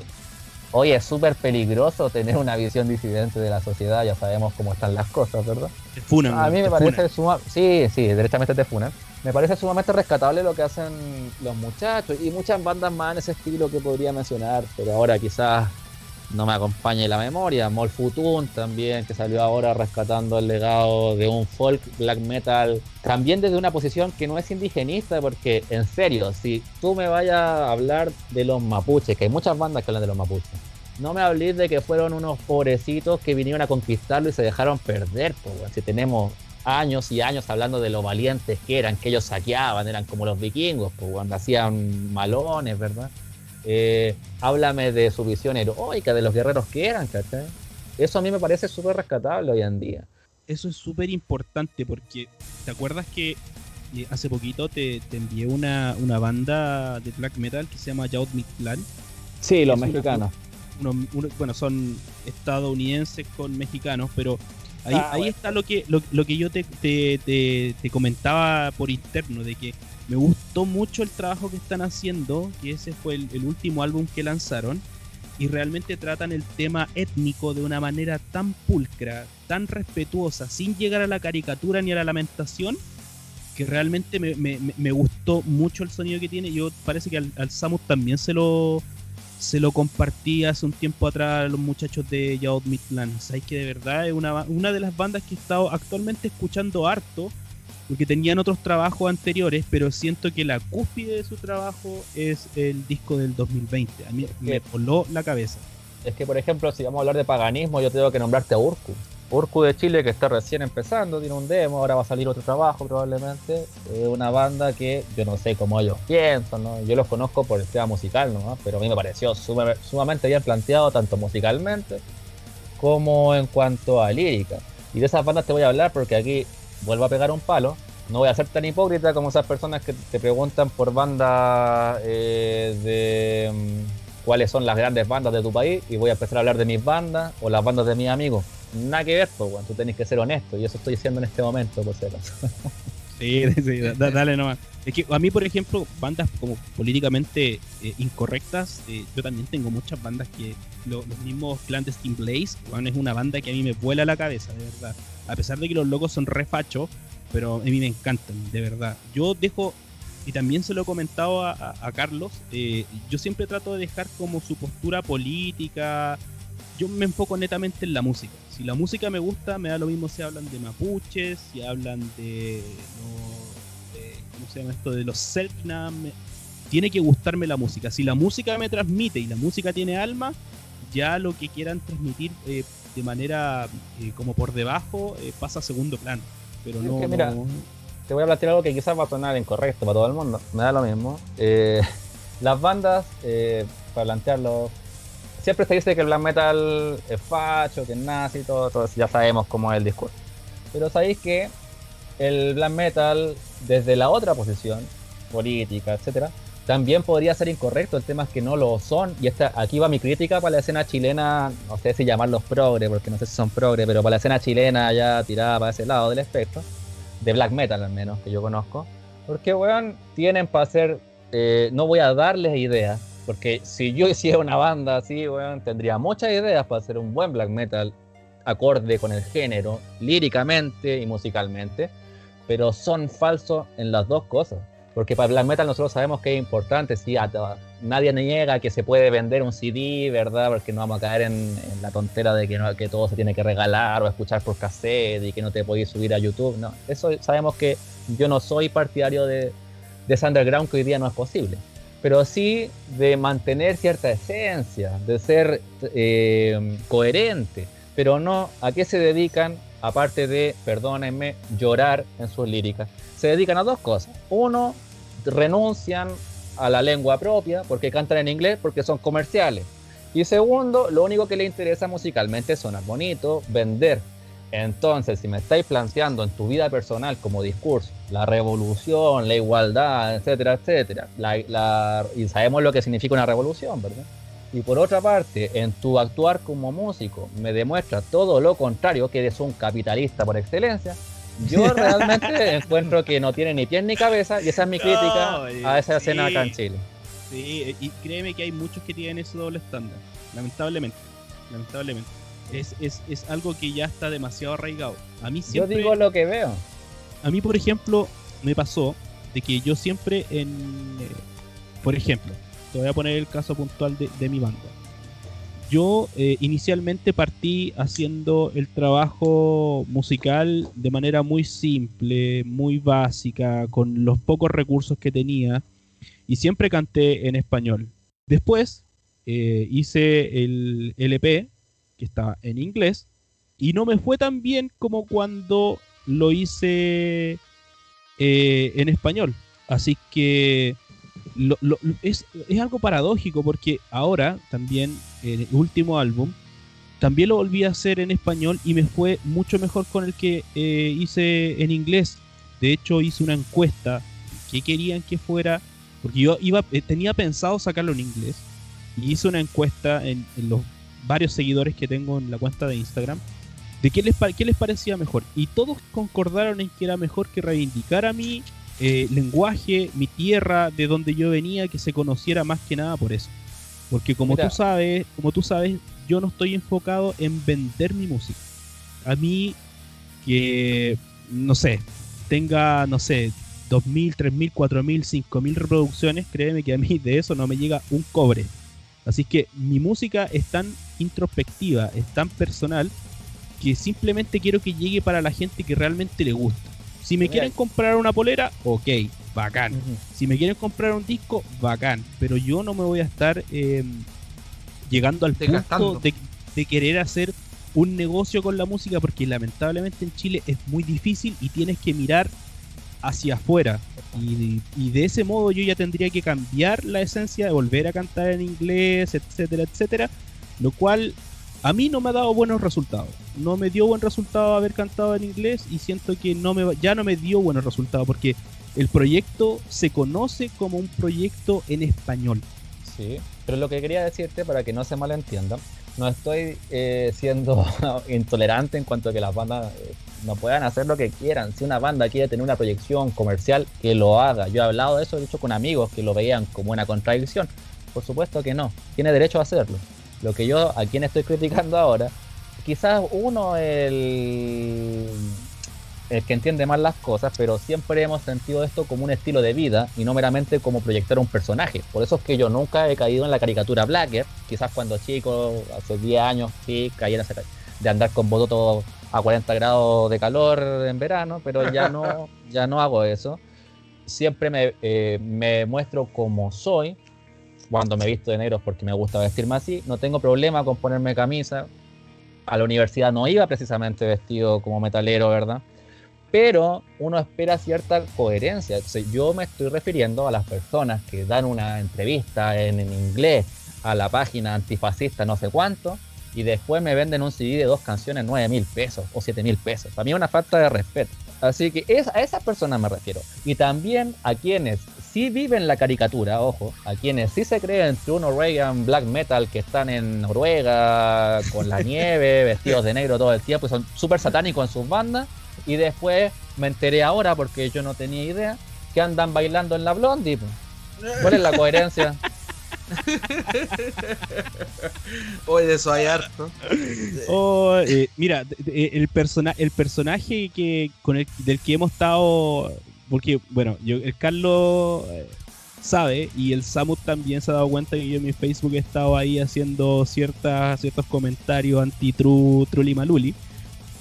hoy es súper peligroso tener una visión disidente de la sociedad, ya sabemos cómo están las cosas, ¿verdad? Te funan, A mí me parece funan. suma... Sí, sí, derechamente te funan. Me parece sumamente rescatable lo que hacen los muchachos y muchas bandas más en ese estilo que podría mencionar, pero ahora quizás no me acompañe la memoria. Mol Futun también, que salió ahora rescatando el legado de un folk black metal, también desde una posición que no es indigenista, porque en serio, si tú me vayas a hablar de los mapuches, que hay muchas bandas que hablan de los mapuches, no me hables de que fueron unos pobrecitos que vinieron a conquistarlo y se dejaron perder, pues, si tenemos años y años hablando de lo valientes que eran, que ellos saqueaban, eran como los vikingos, pues, cuando hacían malones, ¿verdad? Eh, háblame de su visión heroica, de los guerreros que eran, ¿cachai? Eso a mí me parece súper rescatable hoy en día. Eso es súper importante porque, ¿te acuerdas que eh, hace poquito te, te envié una, una banda de black metal que se llama Yaut Mictlan? Sí, los una- mexicanos. bueno, son estadounidenses con mexicanos, pero ahí, Ah, ahí bueno. está lo que, lo, lo que yo te, te, te- te comentaba por interno, de que me gustó mucho el trabajo que están haciendo, que ese fue el, el último álbum que lanzaron, y realmente tratan el tema étnico de una manera tan pulcra, tan respetuosa, sin llegar a la caricatura ni a la lamentación, que realmente me, me- me- gustó mucho el sonido que tiene. Yo parece que al, al Samus también se lo se lo compartí hace un tiempo atrás a los muchachos de Yaot Midland. Sabes que de verdad es una, una de las bandas que he estado actualmente escuchando harto, porque tenían otros trabajos anteriores, pero siento que la cúspide de su trabajo es el disco del 2020. A mí me voló la cabeza. Es que, por ejemplo, si vamos a hablar de paganismo, yo tengo que nombrarte a Urku. Urku de Chile, que está recién empezando, tiene un demo, ahora va a salir otro trabajo probablemente. Es una banda que yo no sé cómo ellos piensan, ¿no? Yo los conozco por el tema musical, ¿no? Pero a mí me pareció suma- sumamente bien planteado, tanto musicalmente como en cuanto a lírica. Y de esas bandas te voy a hablar porque aquí vuelvo a pegar un palo. No voy a ser tan hipócrita como esas personas que te preguntan por bandas eh, de mm, cuáles son las grandes bandas de tu país y voy a empezar a hablar de mis bandas o las bandas de mis amigos. Nada que ver, pues, weón, tú tenés que ser honesto y eso estoy haciendo en este momento, por si acaso. Sí, sí, da- da- dale nomás. Es que a mí, por ejemplo, bandas como políticamente eh, incorrectas, eh, yo también tengo muchas bandas que lo- los mismos Clandestine Blaze, weón, es una banda que a mí me vuela la cabeza, de verdad. A pesar de que los locos son re fachos, pero a mí me encantan, de verdad. Yo dejo, y también se lo he comentado a Carlos, eh, yo siempre trato de dejar como su postura política. Yo me enfoco netamente en la música. Si la música me gusta, me da lo mismo si hablan de mapuches, si hablan de, los- de- ¿cómo se llama esto? De los Selknam. Tiene que gustarme la música. Si la música me transmite y la música tiene alma, ya lo que quieran transmitir eh, de manera eh, como por debajo eh, pasa a segundo plano. Pero Es no, que mira, no- Te voy a plantear algo que quizás va a sonar incorrecto para todo el mundo, me da lo mismo. Eh, las bandas, eh, para plantearlo, siempre se dice que el black metal es facho, que es nazi, todo, todo ya sabemos cómo es el discurso. Pero sabéis que el black metal, desde la otra posición, política, etcétera, también podría ser incorrecto. El tema es que no lo son. Y esta, aquí va mi crítica para la escena chilena, no sé si llamarlos progre, porque no sé si son progre, pero para la escena chilena ya tirada para ese lado del espectro, de black metal al menos, que yo conozco. Porque, weón, tienen para hacer. eh, no voy a darles ideas, porque si yo hiciera una banda así, weón, tendría muchas ideas para hacer un buen black metal acorde con el género, líricamente y musicalmente, pero son falsos en las dos cosas. Porque para black metal nosotros sabemos que es importante, sí, nadie niega que se puede vender un CD, ¿verdad? Porque no vamos a caer en, la tontera de que, no- todo se tiene que regalar o escuchar por cassette y que no te podéis subir a YouTube. No, eso sabemos que yo no soy partidario de, de ese underground que hoy día no es posible. Pero sí de mantener cierta esencia, de ser eh, coherente. Pero no, ¿a qué se dedican? Aparte de, perdónenme, llorar en sus líricas. Se dedican a dos cosas. Uno, renuncian a la lengua propia porque cantan en inglés porque son comerciales. Y segundo, lo único que les interesa musicalmente es sonar bonito, vender. Entonces, si me estáis planteando en tu vida personal como discurso la revolución, la igualdad, etcétera, etcétera, la- la- y sabemos lo que significa una revolución, ¿verdad? Y por otra parte, en tu actuar como músico me demuestra todo lo contrario, que eres un capitalista por excelencia, yo realmente encuentro que no tiene ni pies ni cabeza y esa es mi crítica No, a esa escena sí. acá en Chile. Sí, y créeme que hay muchos que tienen ese doble estándar. Lamentablemente. Lamentablemente. Es, es, es algo que ya está demasiado arraigado. A mí Yo siempre. digo lo que veo. A mí, por ejemplo, me pasó de que yo siempre en. eh, por ejemplo, te voy a poner el caso puntual de, de mi banda. Yo eh, inicialmente partí haciendo el trabajo musical de manera muy simple, muy básica, con los pocos recursos que tenía, y siempre canté en español. Después eh, hice el LP, que estaba en inglés, y no me fue tan bien como cuando lo hice eh, en español. Así que es, es algo paradójico porque ahora también el último álbum también lo volví a hacer en español y me fue mucho mejor con el que eh, hice en inglés. De hecho hice una encuesta que querían que fuera porque yo iba eh, tenía pensado sacarlo en inglés y hice una encuesta en, los varios seguidores que tengo en la cuenta de Instagram de qué les, qué les parecía mejor. Y todos concordaron en que era mejor que reivindicara mi eh, lenguaje, mi tierra, de donde yo venía, que se conociera más que nada por eso. Porque como tú sabes, como tú sabes, yo no estoy enfocado en vender mi música. A mí que no sé, tenga, no sé, 2.000, 3.000, 4.000, 5.000 reproducciones, créeme que a mí de eso no me llega un cobre. Así que mi música es tan introspectiva, es tan personal, que simplemente quiero que llegue para la gente que realmente le gusta. Si me quieren comprar una polera, ok, bacán. Si me quieren comprar un disco, bacán. Pero yo no me voy a estar em, llegando al punto de, de, querer hacer un negocio con la música porque lamentablemente en Chile es muy difícil y tienes que mirar hacia afuera. Y, de ese modo yo ya tendría que cambiar la esencia de volver a cantar en inglés, etcétera, etcétera. Lo cual a mí no me ha dado buenos resultados. No me dio buen resultado haber cantado en inglés y siento que no me, ya no me dio buenos resultados porque el proyecto se conoce como un proyecto en español. Sí, pero lo que quería decirte para que no se malentiendan no estoy eh, siendo intolerante en cuanto a que las bandas eh, no puedan hacer lo que quieran. Si una banda quiere tener una proyección comercial, que lo haga. Yo he hablado de eso, he dicho con amigos que lo veían como una contradicción. Por supuesto que no, tiene derecho a hacerlo. Lo que yo a quien estoy criticando ahora, quizás uno el el que entiende más las cosas, pero siempre hemos sentido esto como un estilo de vida y no meramente como proyectar un personaje. Por eso es que yo nunca he caído en la caricatura Blacker, quizás cuando chico, hace 10 años, sí, caí en esa de andar con bototo a 40 grados de calor en verano, pero ya no, ya no hago eso. Siempre me, eh, me muestro como soy, cuando me visto de negro porque me gusta vestirme así, no tengo problema con ponerme camisa. A la universidad no iba precisamente vestido como metalero, ¿verdad? pero uno espera cierta coherencia. yo me estoy refiriendo a las personas que dan una entrevista en, inglés a la página antifascista no sé cuánto y después me venden un CD de dos canciones 9 mil pesos o 7 mil pesos. Para mí es una falta de respeto. Así que a esas personas me refiero. Y también a quienes sí viven la caricatura, ojo, a quienes sí se creen True Norwegian Black Metal que están en Noruega con la nieve, vestidos de negro todo el tiempo y son súper satánicos en sus bandas y después me enteré ahora, porque yo no tenía idea, que andan bailando en la Blondie. ¿Cuál es la coherencia? Hoy de eso hay harto. Oh, eh, mira, el, persona el personaje que con el, del que hemos estado. Porque, bueno, yo, el Carlos eh, sabe y el Samut también se ha dado cuenta que yo en mi Facebook he estado ahí haciendo ciertas, ciertos comentarios anti-True Maluli.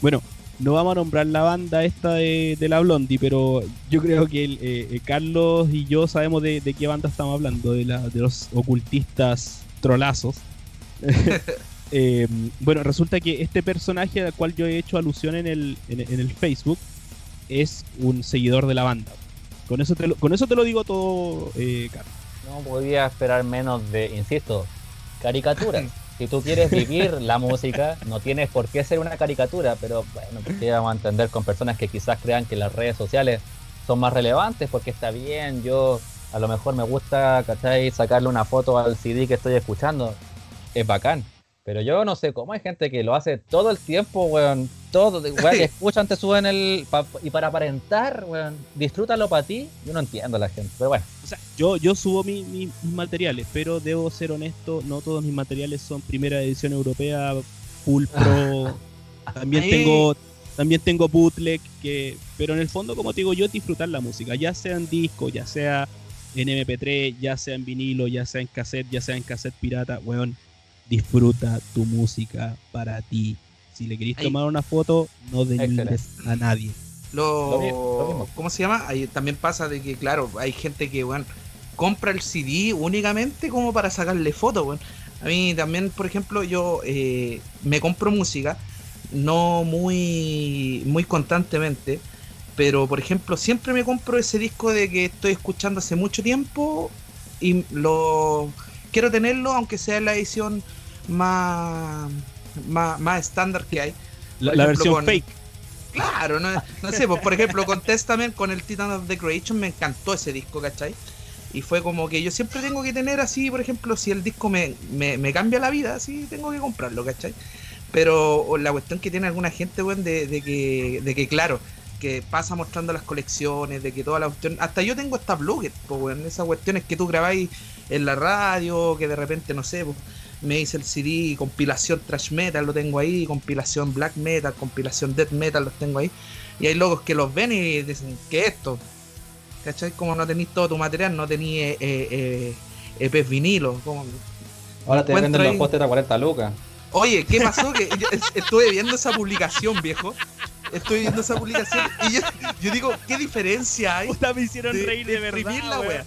Bueno, no vamos a nombrar la banda esta de, la Blondie, pero yo creo que el, eh, eh, Carlos y yo sabemos de, qué banda estamos hablando, de, la, de los ocultistas trolazos. Eh, bueno, resulta que este personaje al cual yo he hecho alusión en el, en, el Facebook es un seguidor de la banda. Con eso te lo, con eso te lo digo todo, Carlos. No podía esperar menos de, insisto, caricaturas. si tú quieres vivir la música, no tienes por qué ser una caricatura, pero bueno, pues vamos a entender con personas que quizás crean que las redes sociales son más relevantes, porque está bien, yo a lo mejor me gusta, ¿cachai? Sacarle una foto al CD que estoy escuchando, es bacán. Pero yo no sé cómo hay gente que lo hace todo el tiempo, weón. Todo, weón, que escuchan, te suben el. y para aparentar, weón, disfrútalo para ti. Yo no entiendo a la gente, pero bueno. O sea, yo, yo subo mis materiales, pero debo ser honesto, no todos mis materiales son primera edición europea, full pro. también tengo. También tengo bootleg, que, pero en el fondo, como te digo, yo disfrutar la música, ya sea en disco, ya sea en MP3, ya sea en vinilo, ya sea en cassette, ya sea en cassette pirata, weón disfruta tu música para ti. Si le queréis tomar una foto, no denigres a nadie. Lo, ¿Cómo se llama? Ahí también pasa de que, claro, hay gente que, bueno, compra el CD únicamente como para sacarle fotos, A mí también, por ejemplo, yo eh, me compro música, no muy, muy constantemente, pero por ejemplo, siempre me compro ese disco de que estoy escuchando hace mucho tiempo y lo quiero tenerlo, aunque sea en la edición más, más, estándar que hay. La, versión fake. Claro, no, sé, pues, por ejemplo, con Testament, con el Titan of the Creation, me encantó ese disco, ¿cachai? Y fue como que yo siempre tengo que tener así, por ejemplo, si el disco me, me, cambia la vida, así tengo que comprarlo, ¿cachai? Pero la cuestión que tiene alguna gente, weón, de, de, que, de que, claro, que pasa mostrando las colecciones, de que toda la cuestión. Hasta yo tengo esta blogger, pues, weón, esas cuestiones que tú grabáis en la radio, que de repente, no sé, pues, me hice el CD, compilación trash metal, lo tengo ahí, compilación black metal, compilación death metal, los tengo ahí. Y hay logos que los ven y dicen, ¿qué es esto? ¿Cachai? Como no tenéis todo tu material, no tenéis eh, eh, eh vinilo. Ahora te venden los postes a 40 lucas. Oye, ¿qué pasó? que estuve viendo esa publicación, viejo. Estoy viendo esa publicación y yo, digo, ¿qué diferencia hay? Puta, me hicieron reír de, verdad, la wea.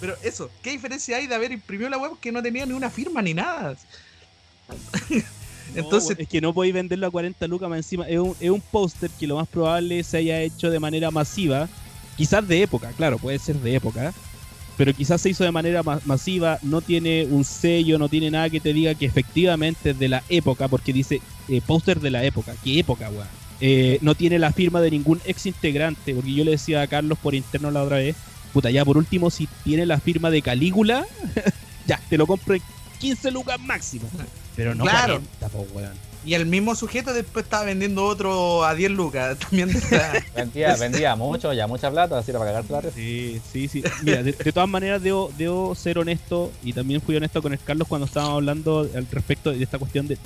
Pero eso, ¿qué diferencia hay de haber imprimido la web que no tenía ni una firma ni nada? Entonces, es que no podéis venderlo a 40 lucas más encima. Es un, es un póster que lo más probable se haya hecho de manera masiva. Quizás de época, claro, puede ser de época. Pero quizás se hizo de manera masiva. No tiene un sello, no tiene nada que te diga que efectivamente es de la época. Porque dice eh, póster de la época. ¿Qué época, weón? Eh, no tiene la firma de ningún ex integrante. Porque yo le decía a Carlos por interno la otra vez Puta, ya por último, si tiene la firma de Calígula, ya, te lo compro en 15 lucas máximo. Pero no claro. Y el mismo sujeto después estaba vendiendo otro a 10 lucas. También vendía, vendía mucho, ya mucha plata, así para pagarte la Sí, sí, sí. Mira, de, todas maneras debo, debo, ser honesto y también fui honesto con el Carlos cuando estábamos hablando al respecto de esta cuestión de,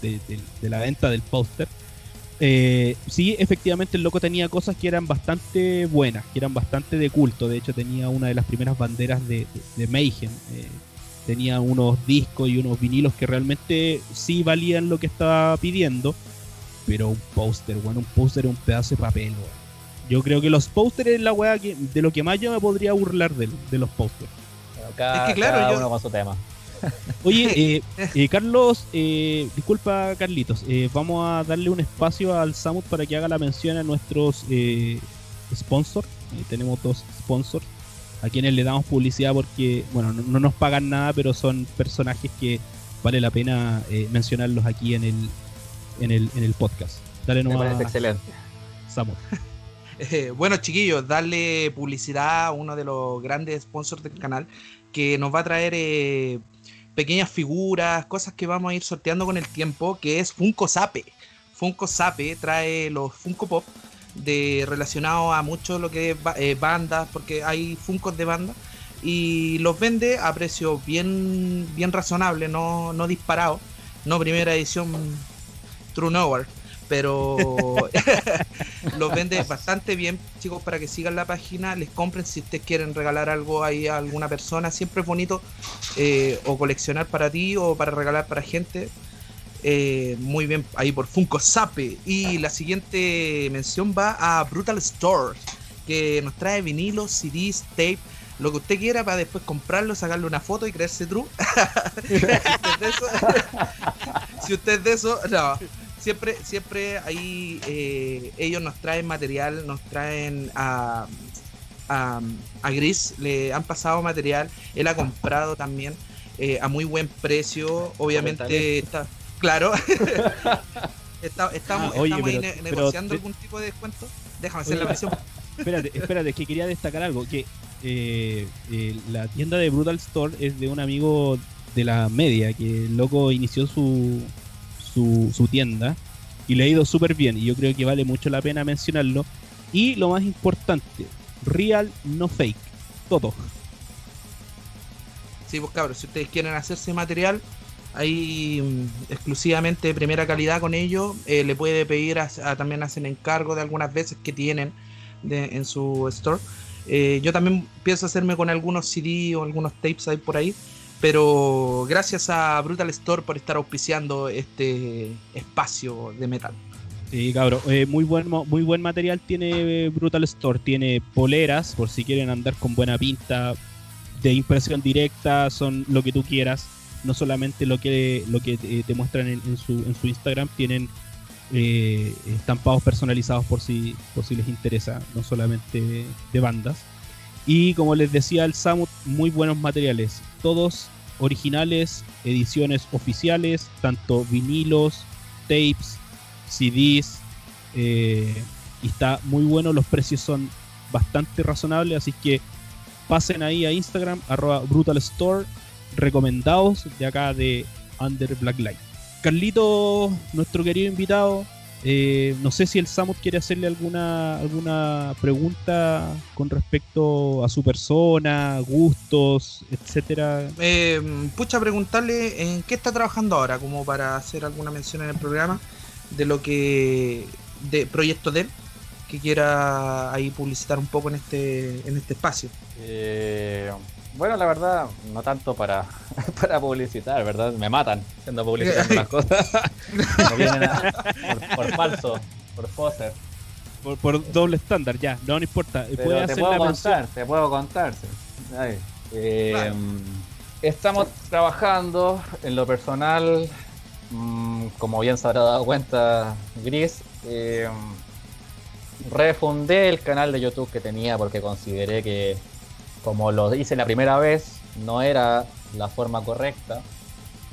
de la venta del póster. Eh, sí, efectivamente el loco tenía cosas que eran bastante buenas, que eran bastante de culto. De hecho, tenía una de las primeras banderas de, de, Mayhem. Eh, tenía unos discos y unos vinilos que realmente sí valían lo que estaba pidiendo. Pero un póster, bueno, un póster es un pedazo de papel, Yo creo que los pósteres es la weá que, de lo que más yo me podría burlar de, de los pósters. es que claro, yo, uno con su tema. Oye, eh, eh, Carlos, eh, disculpa Carlitos, vamos a darle un espacio al Samut para que haga la mención a nuestros sponsors. tenemos dos sponsors a quienes le damos publicidad porque, bueno, no, nos pagan nada, pero son personajes que vale la pena mencionarlos aquí en el, en el, en el podcast. Dale nomás. excelente. Samut. bueno, chiquillos, darle publicidad a uno de los grandes sponsors del canal que nos va a traer pequeñas figuras, cosas que vamos a ir sorteando con el tiempo, que es Funko Sape. Funko Sape trae los Funko Pop de relacionados a mucho lo que es eh, bandas, porque hay Funkos de banda y los vende a precio bien bien razonable, no, no disparado, no primera edición True Nowhere pero los vende bastante bien, chicos, para que sigan la página, les compren si ustedes quieren regalar algo ahí a alguna persona, siempre es bonito eh, o coleccionar para ti o para regalar para gente. Eh, muy bien, ahí por Funko Sape. Y la siguiente mención va a Brutal Store, que nos trae vinilos, CDs, tape, lo que usted quiera para después comprarlo, sacarle una foto y creerse true. si usted es de eso, no siempre, siempre ahí eh, ellos nos traen material, nos traen a, a, Gris, le han pasado material, él ha comprado también eh, a muy buen precio, obviamente está, claro, estamos, ah, ahí negociando algún tipo de descuento, déjame hacer la mención. Espérate, espérate, que quería destacar algo, que eh, la tienda de Brutal Store es de un amigo de la media, que el loco inició su, su, tienda y le ha ido súper bien y yo creo que vale mucho la pena mencionarlo. Y lo más importante, real, no fake, todo. Sí, pues si ustedes quieren hacerse material, ahí mm, exclusivamente de primera calidad con ellos, eh, le puede pedir, a, también hacen encargo de algunas veces que tienen en su store. Eh, yo también pienso hacerme con algunos CD o algunos tapes ahí por ahí pero gracias a Brutal Store por estar auspiciando este espacio de metal. Sí, cabrón. Eh, muy, buen, muy buen material tiene eh, Brutal Store. Tiene poleras, por si quieren andar con buena pinta, de impresión directa, son lo que tú quieras. No solamente lo que, lo que te, muestran en, su, en su Instagram, tienen eh, estampados personalizados por si, por si les interesa, no solamente de bandas. Y como les decía el Samut, muy buenos materiales. Todos originales, ediciones oficiales, tanto vinilos, tapes, CDs. Eh, y está muy bueno, los precios son bastante razonables, así que pasen ahí a Instagram, arroba Brutal Store, recomendados de acá de Under Black Light. Carlito, nuestro querido invitado, eh, no sé si el Samut quiere hacerle alguna, alguna pregunta con respecto a su persona, gustos, etcétera. Eh, pucha, preguntarle en qué está trabajando ahora, como para hacer alguna mención en el programa de lo que. de proyecto de él, que quiera ahí publicitar un poco en este, en este espacio. Eh, bueno, la verdad, no tanto para, para publicitar, ¿verdad? Me matan haciendo publicidad de las cosas. Me vienen a- por, por falso, por poser. Por, por doble estándar, ya, no, no importa. Pero te hacer puedo contar, te puedo contar. Ay, eh, Claro. Estamos trabajando en lo personal, mm, como bien se habrá dado cuenta Gris, eh, refundé el canal de YouTube que tenía porque consideré que como lo hice la primera vez no era la forma correcta.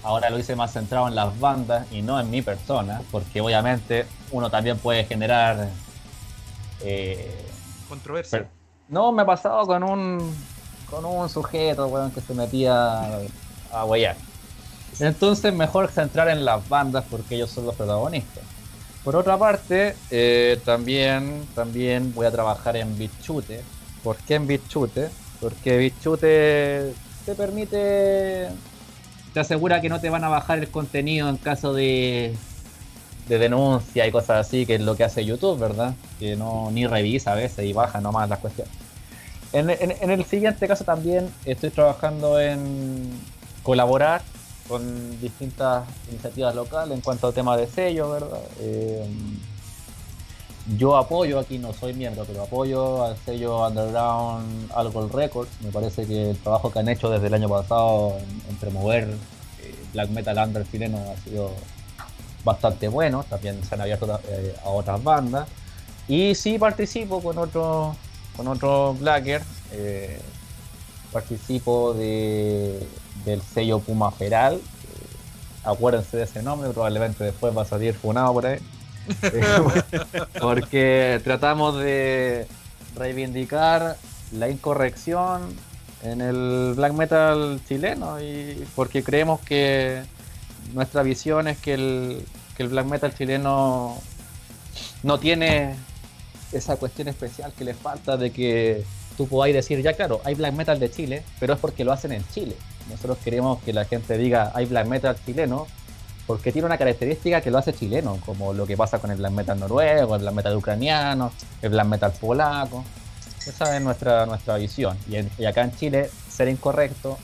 Ahora lo hice más centrado en las bandas y no en mi persona, porque obviamente uno también puede generar eh, Controversia. no, me ha pasado con un con un sujeto, weón, que se metía a huellar. Entonces mejor centrar en las bandas porque ellos son los protagonistas. Por otra parte, eh, también, también voy a trabajar en BitChute. ¿Por qué en BitChute? Porque BitChute te permite, te asegura que no te van a bajar el contenido en caso de, de denuncia y cosas así, que es lo que hace YouTube, ¿verdad? Que no ni revisa a veces y baja nomás las cuestiones. En, el siguiente caso también estoy trabajando en colaborar con distintas iniciativas locales en cuanto al tema de sello, ¿verdad? Eh, yo apoyo, aquí no soy miembro, pero apoyo al sello Underground Alcohol Records. Me parece que el trabajo que han hecho desde el año pasado en, en promover eh, black metal under chileno ha sido bastante bueno. También se han abierto eh, a otras bandas. Y sí participo con otro, con otro blacker. eh, participo de, del sello Puma Feral. acuérdense de ese nombre, probablemente después va a salir funado por ahí. Porque tratamos de reivindicar la incorrección en el black metal chileno y porque creemos que nuestra visión es que el, que el black metal chileno no tiene esa cuestión especial que le falta de que tú podáis decir, ya claro, hay black metal de Chile, pero es porque lo hacen en Chile. Nosotros queremos que la gente diga, hay black metal chileno, porque tiene una característica que lo hace chileno, como lo que pasa con el black metal noruego, el black metal ucraniano, el black metal polaco. Esa es nuestra, nuestra visión. Y, en- y acá en Chile, ser incorrecto,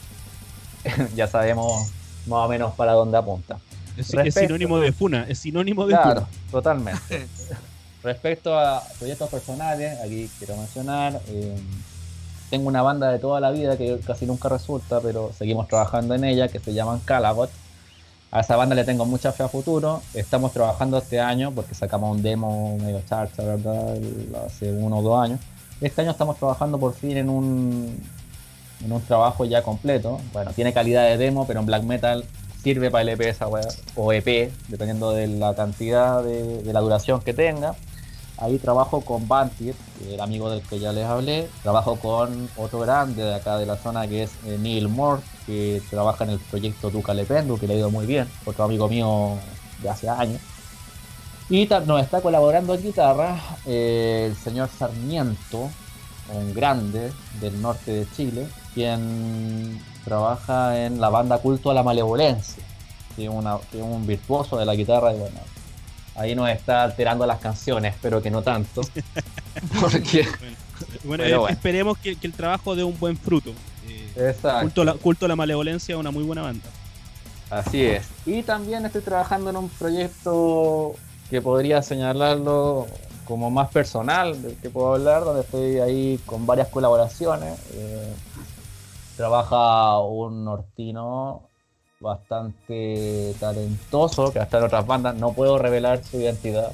ya sabemos más o menos para dónde apunta. Es, sinónimo de funa, es sinónimo de Claro, funa. totalmente. Respecto a proyectos personales, aquí quiero mencionar, eh, tengo una banda de toda la vida que casi nunca resulta, pero seguimos trabajando en ella, que se llaman Calagot. A esa banda le tengo mucha fe a futuro. Estamos trabajando este año porque sacamos un demo medio charcha, ¿verdad? Hace uno o dos años. Este año estamos trabajando por fin en un, en un trabajo ya completo. Bueno, tiene calidad de demo, pero en black metal sirve para el EP esa weá, o EP, dependiendo de la cantidad de la duración que tenga. Ahí trabajo con Bantir, el amigo del que ya les hablé. Trabajo con otro grande de acá de la zona que es eh, Neil Moore, que trabaja en el proyecto Duca Lependu, que le ha ido muy bien. Otro amigo mío de hace años. Y nos está colaborando en guitarra eh, el señor Sarmiento, un grande del norte de Chile, quien trabaja en la banda Culto a la Malevolencia, que es un virtuoso de la guitarra y bueno, ahí nos está alterando las canciones, pero que no tanto. Porque, Bueno, esperemos que, que el trabajo dé un buen fruto. Eh, exacto. culto, a la, culto a la malevolencia es una muy buena banda. Así es. Y también estoy trabajando en un proyecto que podría señalarlo como más personal, del que puedo hablar, donde estoy ahí con varias colaboraciones. Eh, trabaja un nortino bastante talentoso, que está en otras bandas, no puedo revelar su identidad,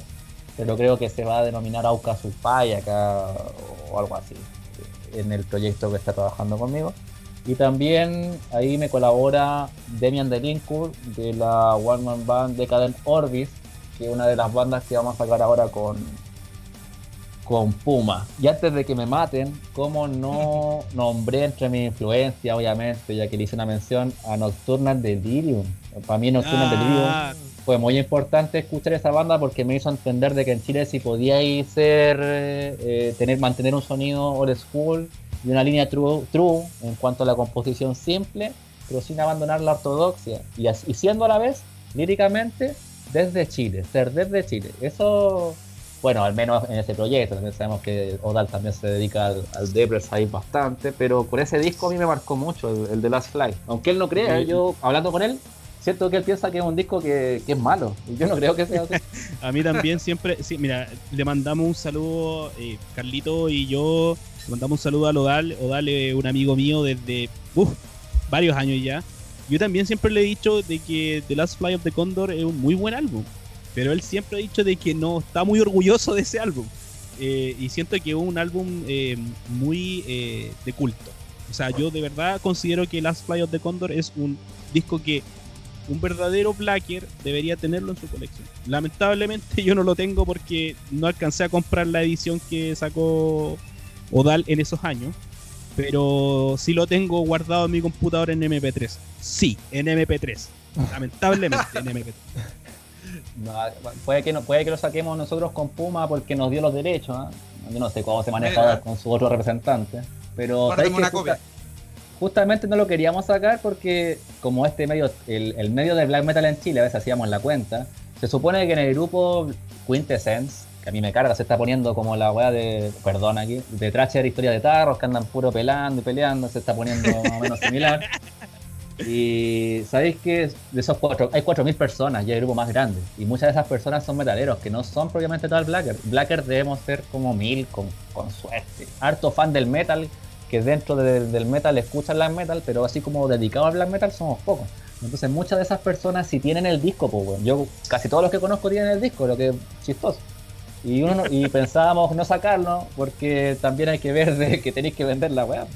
pero creo que se va a denominar Auca Supay acá o algo así, en el proyecto que está trabajando conmigo. Y también ahí me colabora Demian Delincourt de la One Man Band Decadent Orbis, que es una de las bandas que vamos a sacar ahora con, con Puma. Y antes de que me maten, ¿cómo no nombré entre mi influencia, obviamente, ya que le hice una mención a Nocturnal Delirium? Para mí Nocturnal Ah, Delirium fue muy importante escuchar esa banda porque me hizo entender de que en Chile sí podía ser, eh, tener, mantener un sonido old school y una línea true, true en cuanto a la composición simple, pero sin abandonar la ortodoxia. Y, y siendo a la vez, líricamente, desde Chile, ser desde Chile. Eso, bueno, al menos en ese proyecto, también sabemos que Odal también se dedica al, al Debres ahí bastante, pero por ese disco a mí me marcó mucho, el, el de Last Flight. Aunque él no crea, Sí. yo hablando con él, siento que él piensa que es un disco que, que es malo. Y yo no creo que sea así. A mí también siempre, sí, mira, le mandamos un saludo, eh, Carlito y yo, le mandamos un saludo a Odal. Odal es un amigo mío desde uf, varios años ya. Yo también siempre le he dicho de que The Last Fly of the Condor es un muy buen álbum, pero él siempre ha dicho de que no está muy orgulloso de ese álbum. Eh, y siento que es un álbum eh, muy eh, de culto. O sea, yo de verdad considero que Last Fly of the Condor es un disco que un verdadero Blacker debería tenerlo en su colección. Lamentablemente yo no lo tengo porque no alcancé a comprar la edición que sacó Odal en esos años. Pero sí lo tengo guardado en mi computadora en MP3. Sí, en MP3. Lamentablemente en MP3. No, puede, que no, puede que lo saquemos nosotros con Puma porque nos dio los derechos. ¿ah? Yo no sé cómo se maneja Mira. con su otro representante. Pero una copia. justamente no lo queríamos sacar porque como este medio, el, el medio de black metal en Chile, a veces hacíamos la cuenta, se supone que en el grupo Quintessence, que a mí me carga, se está poniendo como la weá de, perdón aquí, de Thrasher Historia de Tarros, que andan puro pelando y peleando, se está poniendo más o menos similar. Y sabéis que de esos cuatro, hay 4.000 personas y hay grupo más grande. Y muchas de esas personas son metaleros, que no son propiamente tal Blacker. Blacker debemos ser como mil con, con suerte. Harto fan del metal, que dentro de- del metal escuchan black metal, pero así como dedicado al black metal somos pocos. Entonces muchas de esas personas si tienen el disco, pues. Yo casi todos los que conozco tienen el disco, lo que es chistoso. Y, uno no- y pensábamos no sacarlo porque también hay que ver de que tenéis que vender la weá.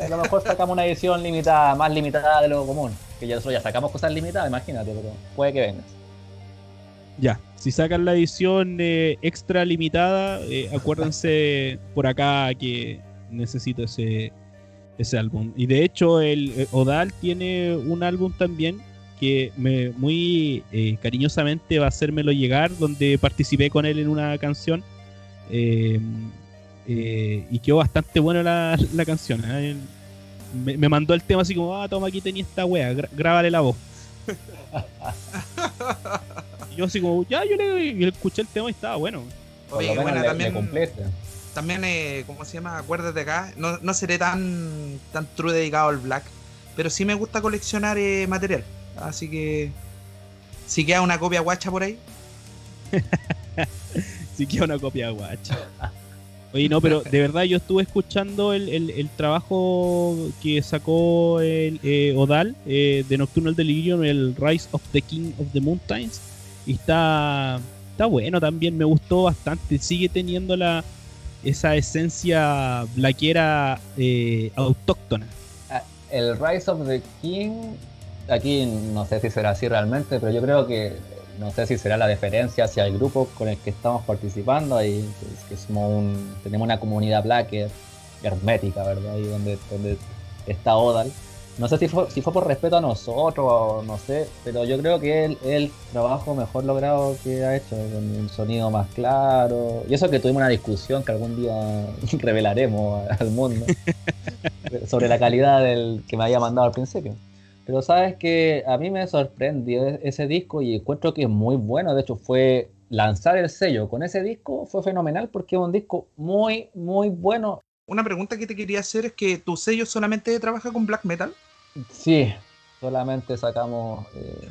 A lo mejor sacamos una edición limitada, más limitada de lo común. Que ya nosotros ya sacamos cosas limitadas, imagínate, pero puede que vengas. Ya, si sacan la edición eh, extra limitada, eh, acuérdense por acá que necesito ese, ese álbum. Y de hecho, el eh, Odal tiene un álbum también que me muy eh, cariñosamente va a hacérmelo llegar, donde participé con él en una canción. eh, eh, y quedó bastante buena la, la canción. ¿eh? Me, me mandó el tema así como, ah, toma, aquí tenía esta wea, gra- grábale la voz. y yo así como, ya, yo le, escuché el tema y estaba bueno. Oye, bueno, le, también, le también eh, ¿cómo se llama? Acuérdate acá, no, no seré tan, tan true dedicado al black, pero sí me gusta coleccionar eh, material. Así que si queda una copia guacha por ahí, Sí que una copia guacha. Oye, no, pero de verdad yo estuve escuchando el, el- trabajo que sacó el, eh, Odal eh, de Nocturnal Delirium, el Rise of the King of the Mountains. Y está, está bueno también, me gustó bastante. Sigue teniendo la esa esencia blaquera eh, autóctona. El Rise of the King, aquí no sé si será así realmente, pero yo creo que no sé si será la deferencia hacia el grupo con el que estamos participando, ahí que, que somos un, tenemos una comunidad blacker hermética, ¿verdad? Ahí donde, donde está Odal. No sé si fue, si fue por respeto a nosotros o no sé, pero yo creo que es el, el trabajo mejor logrado que ha hecho, con un sonido más claro. Y eso que tuvimos una discusión que algún día revelaremos al mundo sobre la calidad del que me había mandado al principio. Pero sabes que a mí me sorprendió e- ese disco y encuentro que es muy bueno. De hecho, fue lanzar el sello con ese disco fue fenomenal porque es un disco muy, muy bueno. una pregunta que te quería hacer es que tu sello solamente trabaja con black metal. Sí, solamente sacamos eh,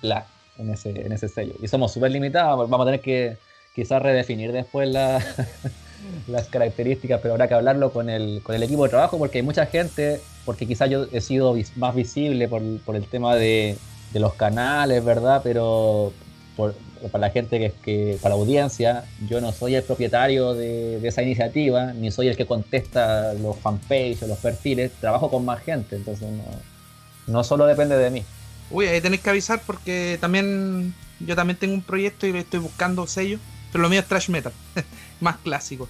Black en ese, en ese sello. Y somos súper limitados, vamos a tener que quizás redefinir después la- las características, pero habrá que hablarlo con el, con el equipo de trabajo porque hay mucha gente, porque quizás yo he sido vis- más visible por, por el tema de, de los canales, ¿verdad? Pero por- para la gente que, que, para la audiencia, yo no soy el propietario de, de esa iniciativa, ni soy el que contesta los fanpages o los perfiles, trabajo con más gente, entonces no, no solo depende de mí. Uy, ahí tenés que avisar porque también yo también tengo un proyecto y estoy buscando sellos, pero lo mío es trash metal. más clásicos.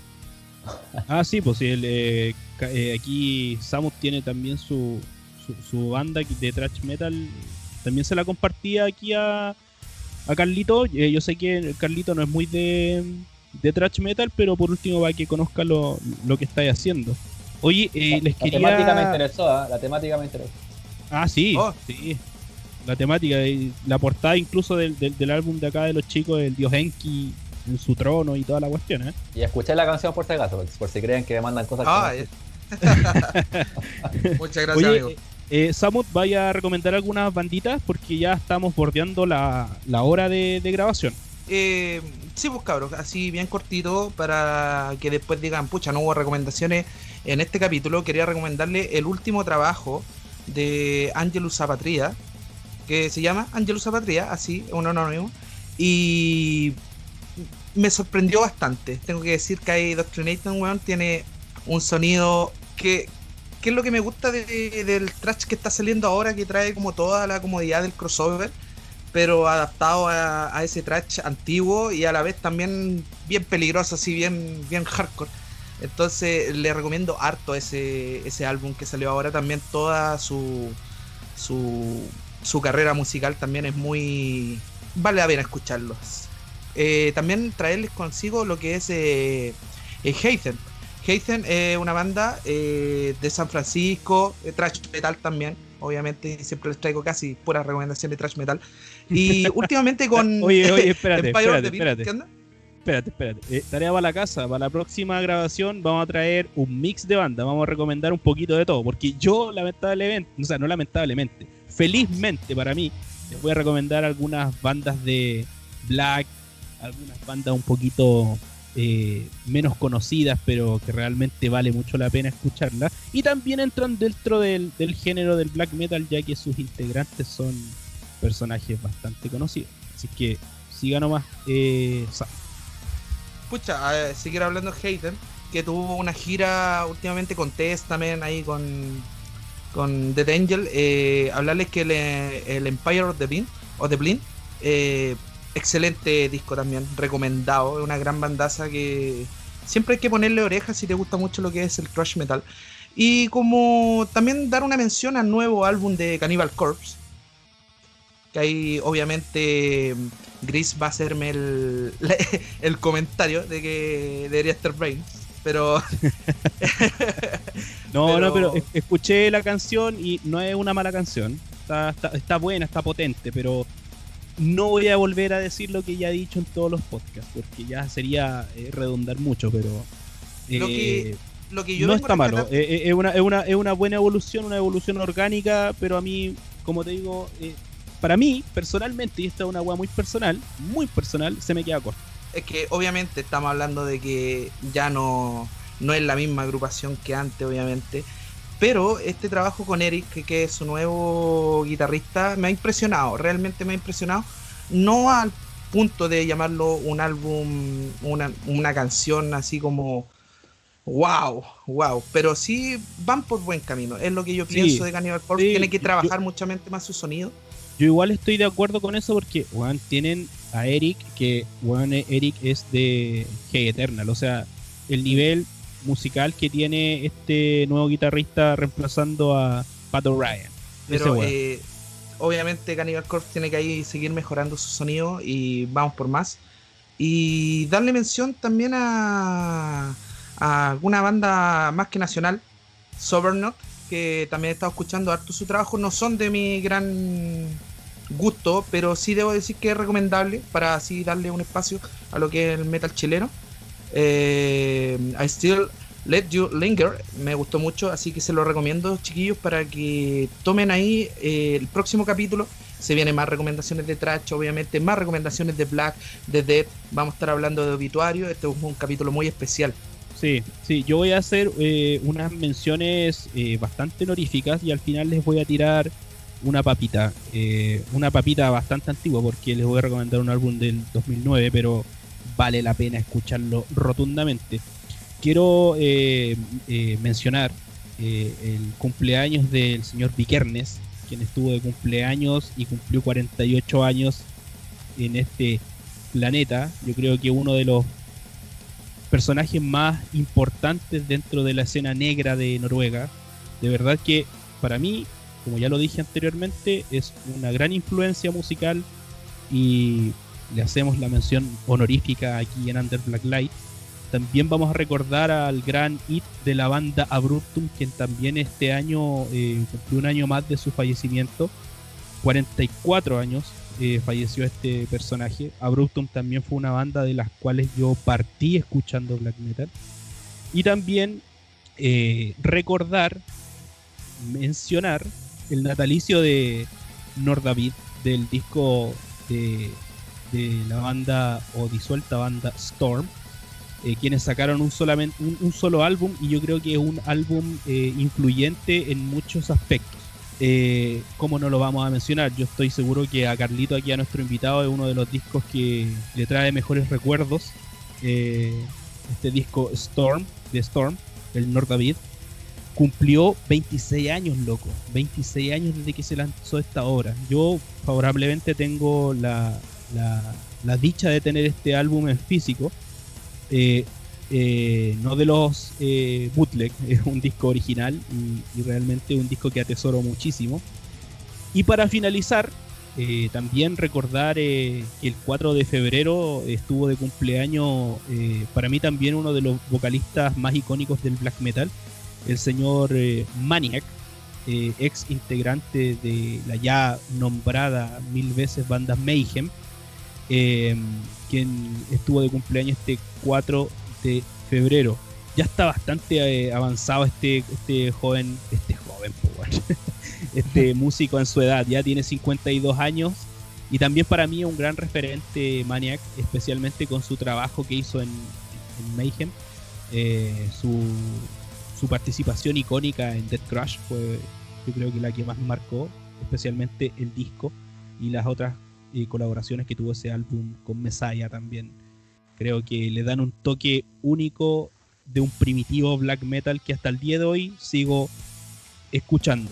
Ah, sí, pues sí, el, eh, eh, aquí Samus tiene también su, su, su banda de thrash metal. También se la compartía aquí a, a Carlito. Eh, yo sé que Carlito no es muy de, de thrash metal, pero por último para que conozca lo, lo que estáis haciendo. Oye, eh, la, les la temática me quería... interesó, ¿ah? la temática me interesó. Ah, sí, Oh. sí. La temática, y la portada incluso del, del, del álbum de acá de los chicos, el dios Enki en su trono y toda la cuestión, ¿eh? Y escuché la canción por si acaso, por- si creen que me mandan cosas Ah. Muchas gracias, Oye, amigo. eh, Samut, vaya a recomendar algunas banditas porque ya estamos bordeando la, la hora de, de grabación. Eh, sí, pues cabros, así bien cortito para que después digan, pucha, no hubo recomendaciones en este capítulo. Quería recomendarle el último trabajo de Angelus Zapatria, que se llama Angelus Zapatria, así, un anónimo. Y me sorprendió bastante. Tengo que decir que hay Doctrinator, weón, tiene un sonido que, que es lo que me gusta de- del trash que está saliendo ahora, que trae como toda la comodidad del crossover pero adaptado a, a ese trash antiguo y a la vez también bien peligroso, así bien, bien hardcore. Entonces le recomiendo harto ese, ese álbum que salió ahora. También toda su, su, su carrera musical también es muy... Vale la pena escucharlos. Eh, también traerles consigo lo que es eh, eh, Heathen. Heathen es una banda eh, de San Francisco, trash metal también. Obviamente siempre les traigo casi puras recomendaciones de trash metal. Y últimamente con Oye, oye, espérate, espérate, espérate. Espérate, espérate. Eh, tarea para la casa. Para la próxima grabación vamos a traer un mix de banda. Vamos a recomendar un poquito de todo. Porque yo, lamentablemente, o sea, no lamentablemente, felizmente para mí, les voy a recomendar algunas bandas de black, algunas bandas un poquito eh, menos conocidas, pero que realmente vale mucho la pena escucharlas. Y también entran dentro del, del género del black metal, ya que sus integrantes son personajes bastante conocidos. Así que siga nomás. Eh. Pucha, seguir hablando de Hayden, que tuvo una gira últimamente con Testament, ahí con, con Dead Angel. Eh, hablarles que el, el Empire of the Bean, o The Blind, eh, excelente disco también, recomendado. Es una gran bandaza que siempre hay que ponerle orejas si te gusta mucho lo que es el thrash metal. Y como también dar una mención al nuevo álbum de Cannibal Corpse. Que ahí obviamente Gris va a hacerme el, el comentario de que debería estar Brains. Pero No, Pero- no, pero es- escuché la canción y no es una mala canción. Está, está, está buena, está potente, pero no voy a volver a decir lo que ya he dicho en todos los podcasts, porque ya sería eh, redundar mucho, pero Lo que eh, lo que yo no está malo. Eh, eh, es, una, una, buena evolución, una evolución orgánica, pero a mí, como te digo, para mí, personalmente, y esta es una weá muy personal, muy personal, se me queda corto. es que obviamente estamos hablando de que ya no, no es la misma agrupación que antes, obviamente. Pero este trabajo con Eric, que, que es su nuevo guitarrista, me ha impresionado, realmente me ha impresionado. No al punto de llamarlo un álbum, una, una canción así como wow, wow, pero sí van por buen camino. Es lo que yo Sí, pienso de Cannibal Corpse. sí, Tiene que yo- trabajar muchamente más su sonido. Yo igual estoy de acuerdo con eso porque, weón, tienen a Eric, que, weón, Eric es de Hey Eternal. O sea, el nivel musical que tiene este nuevo guitarrista reemplazando a Pat. Ese Pero eh, obviamente Cannibal Corpse tiene que ahí seguir mejorando su sonido y vamos por más. Y darle mención también a, a alguna banda más que nacional, Soberknot, que también he estado escuchando harto su trabajo. No son de mi gran gusto, pero sí debo decir que es recomendable para así darle un espacio a lo que es el metal chileno. Eh, I Still Let You Linger me gustó mucho, así que se lo recomiendo, chiquillos, para que tomen ahí eh, el próximo capítulo. Se vienen más recomendaciones de Trash, obviamente, más recomendaciones de Black, de Dead. Vamos a estar hablando de obituario. Este es un capítulo muy especial. Sí, sí, yo voy a hacer eh, unas menciones eh, bastante honoríficas y al final les voy a tirar una papita. una papita bastante antigua porque les voy a recomendar un álbum del 2009, pero vale la pena escucharlo rotundamente. Quiero eh, eh, mencionar eh, el cumpleaños del señor Vikernes, quien estuvo de cumpleaños y cumplió 48 años en este planeta. Yo creo que uno de los personajes más importantes dentro de la escena negra de Noruega. De verdad que para mí, como ya lo dije anteriormente, es una gran influencia musical y le hacemos la mención honorífica aquí en Under Black Light. También vamos a recordar al gran hit de la banda Abruptum, quien también este año eh, cumplió un año más de su fallecimiento. 44 años eh, falleció este personaje. Abruptum también fue una banda de las cuales yo partí escuchando black metal. Y también eh, recordar, mencionar el natalicio de Nordavid del disco de, de la banda o disuelta banda Storm, eh, quienes sacaron un, un, solo álbum y yo creo que es un álbum eh, influyente en muchos aspectos. Eh, ¿Cómo no lo vamos a mencionar? Yo estoy seguro que a Carlito, aquí a nuestro invitado, es uno de los discos que le trae mejores recuerdos. este disco Storm, de Storm, el Nordavid, cumplió 26 años, loco. 26 años desde que se lanzó esta obra. Yo favorablemente tengo la, la, dicha de tener este álbum en físico. Eh, eh, no de los eh, bootleg, es un disco original y, realmente un disco que atesoro muchísimo. Y para finalizar, también recordar que el 4 de febrero estuvo de cumpleaños para mí también uno de los vocalistas más icónicos del black metal, el señor Maniac, ex integrante de la ya nombrada mil veces banda Mayhem eh, quien estuvo de cumpleaños este 4 de febrero. Ya está bastante eh, avanzado este, este joven, este joven, este músico en su edad, ya tiene 52 años y también para mí es un gran referente Maniac, especialmente con su trabajo que hizo en, Mayhem. Eh, su, su, participación icónica en Dead Crush fue yo creo que la que más marcó, especialmente el disco y las otras y colaboraciones que tuvo ese álbum con Messiah también. Creo que le dan un toque único de un primitivo black metal que hasta el día de hoy sigo escuchando.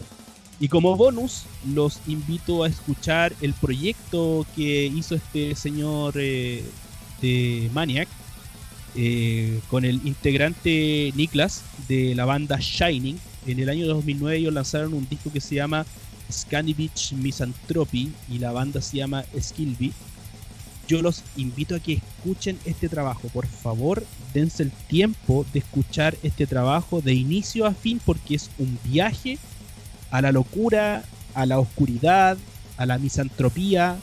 Y como bonus, los invito a escuchar el proyecto que hizo este señor eh, de Maniac eh, con el integrante Niklas de la banda Shining. En el año 2009 ellos lanzaron un disco que se llama Scandivich Misanthropy y la banda se llama Skillby. Yo los invito a que escuchen este trabajo. Por favor, dense el tiempo de escuchar este trabajo de inicio a fin porque es un viaje a la locura, a la oscuridad, a la misantropía,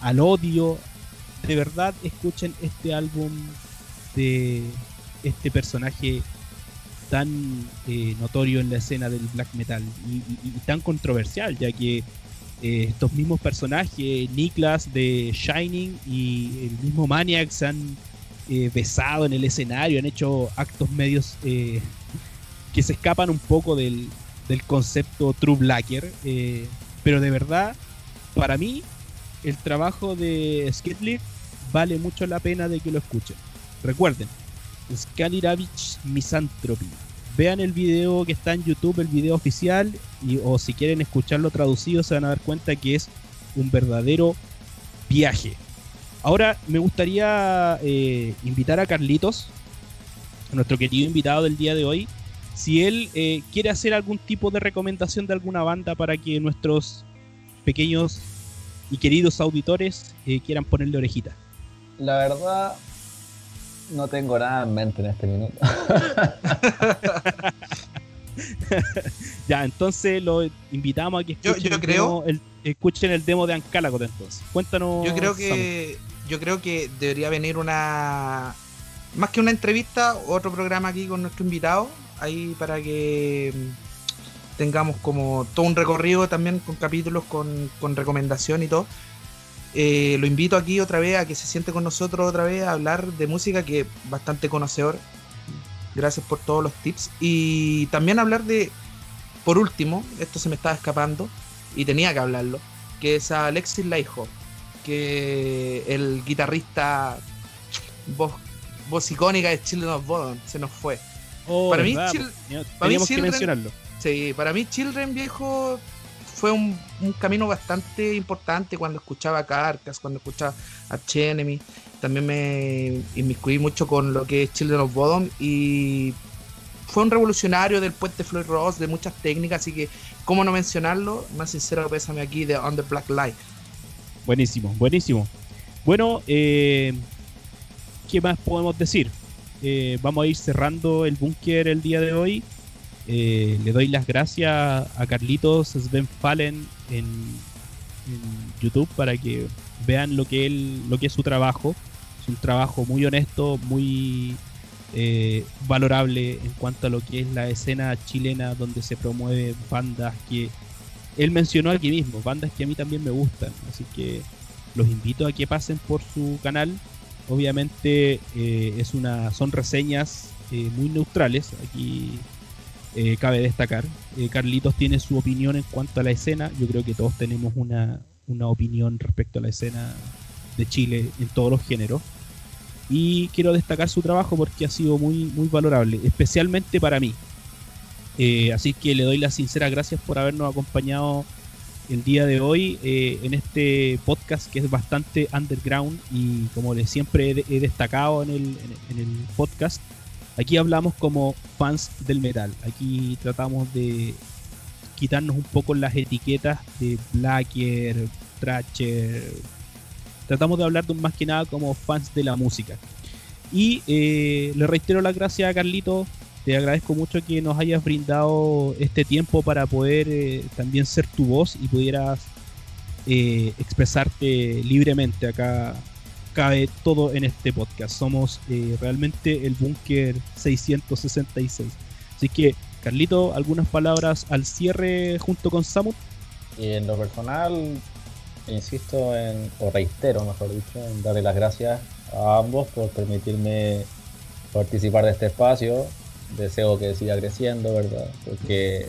al odio. De verdad, escuchen este álbum de este personaje tan eh, notorio en la escena del black metal y, tan controversial, ya que eh, estos mismos personajes, Niklas de Shining y el mismo Maniac, se han eh, besado en el escenario, han hecho actos medios que se escapan un poco del, del concepto True Blacker, pero de verdad, para mí, el trabajo de Skidlick vale mucho la pena de que lo escuchen. Recuerden, Skandinavich Misanthropy. Vean el video que está en YouTube, el video oficial, y, o si quieren escucharlo traducido, se van a dar cuenta que es un verdadero viaje. Ahora me gustaría eh, invitar a Carlitos, nuestro querido invitado del día de hoy, si él eh, quiere hacer algún tipo de recomendación de alguna banda para que nuestros pequeños y queridos auditores eh, quieran ponerle orejita. La verdad, no tengo nada en mente en este minuto. ya, entonces lo invitamos a que escuchen, el, escuchen el demo de Ancalagot entonces. Cuéntanos. Yo creo que yo creo que debería venir una más que una entrevista, otro programa aquí con nuestro invitado, ahí para que mm, tengamos como todo un recorrido también con capítulos con, con recomendación y todo. Eh, lo invito aquí otra vez a que se siente con nosotros otra vez a hablar de música que es bastante conocedor. Gracias por todos los tips. Y también hablar de, por último, esto se me estaba escapando y tenía que hablarlo, que es Alexis Laiho, que el guitarrista voz, voz icónica de Children of Bodom se nos fue. Oh, para mí, que mencionarlo. Sí, para mí Children viejo fue un, camino bastante importante cuando escuchaba a Carcas, cuando escuchaba a Chenemy. también me inmiscuí mucho con lo que es Children of Bodom y fue un revolucionario del puente Floyd Ross, de muchas técnicas, así que, ¿cómo no mencionarlo? Más sincero, pésame aquí de Under Black Light. Buenísimo, buenísimo. Bueno, eh, ¿qué más podemos decir? Eh, vamos a ir cerrando el búnker el día de hoy. Eh, le doy las gracias a Carlitos Sven Fallen en, YouTube para que vean lo que él, lo que es su trabajo. Es un trabajo muy honesto, muy eh, valorable en cuanto a lo que es la escena chilena donde se promueven bandas que él mencionó aquí mismo, bandas que a mí también me gustan. Así que los invito a que pasen por su canal. Obviamente eh, es una, son reseñas muy neutrales. Aquí eh, cabe destacar. Carlitos tiene su opinión en cuanto a la escena. Yo creo que todos tenemos una, una opinión respecto a la escena de Chile en todos los géneros. Y quiero destacar su trabajo porque ha sido muy, muy valorable, especialmente para mí. así que le doy las sinceras gracias por habernos acompañado el día de hoy eh, en este podcast que es bastante underground y como les siempre he, destacado en el, en, el, podcast, aquí hablamos como fans del metal. Aquí tratamos de quitarnos un poco las etiquetas de Blacker, Thrasher. Tratamos de hablar de más que nada como fans de la música. Y eh, le reitero las gracias a Carlito te agradezco mucho que nos hayas brindado este tiempo para poder eh, también ser tu voz y pudieras eh, expresarte libremente. Acá cabe todo en este podcast. Somos eh, realmente el búnker 666. Así que, Carlito, algunas palabras al cierre junto con Samut. Y en lo personal, insisto en, o reitero, mejor dicho, en darle las gracias a ambos por permitirme participar de este espacio deseo que siga creciendo, ¿verdad? Porque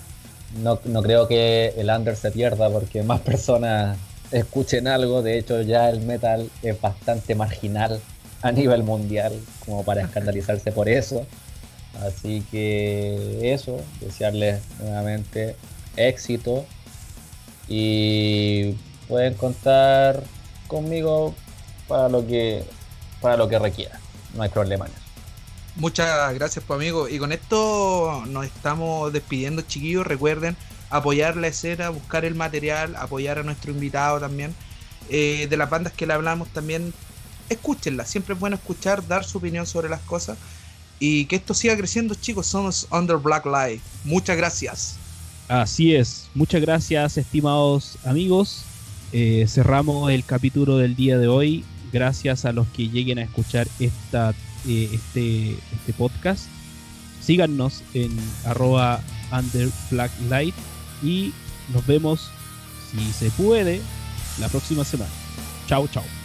no, creo que el under se pierda porque más personas escuchen algo. De hecho, ya el metal es bastante marginal a nivel mundial como para escandalizarse por eso. Así que eso, desearles nuevamente éxito y pueden contar conmigo para lo que para lo que requiera. No hay problema Muchas gracias, pues amigo. Y con esto nos estamos despidiendo, chiquillos. Recuerden apoyar la escena, buscar el material, apoyar a nuestro invitado también. Eh, de las bandas que le hablamos también, escúchenla. Siempre es bueno escuchar, dar su opinión sobre las cosas. Y que esto siga creciendo, chicos. Somos Under Black Light. Muchas gracias. Así es. Muchas gracias, estimados amigos. Eh, cerramos el capítulo del día de hoy. Gracias a los que lleguen a escuchar esta eh, este, este podcast. Síganos en arroba under light y nos vemos, si se puede, la próxima semana. Chao, chao.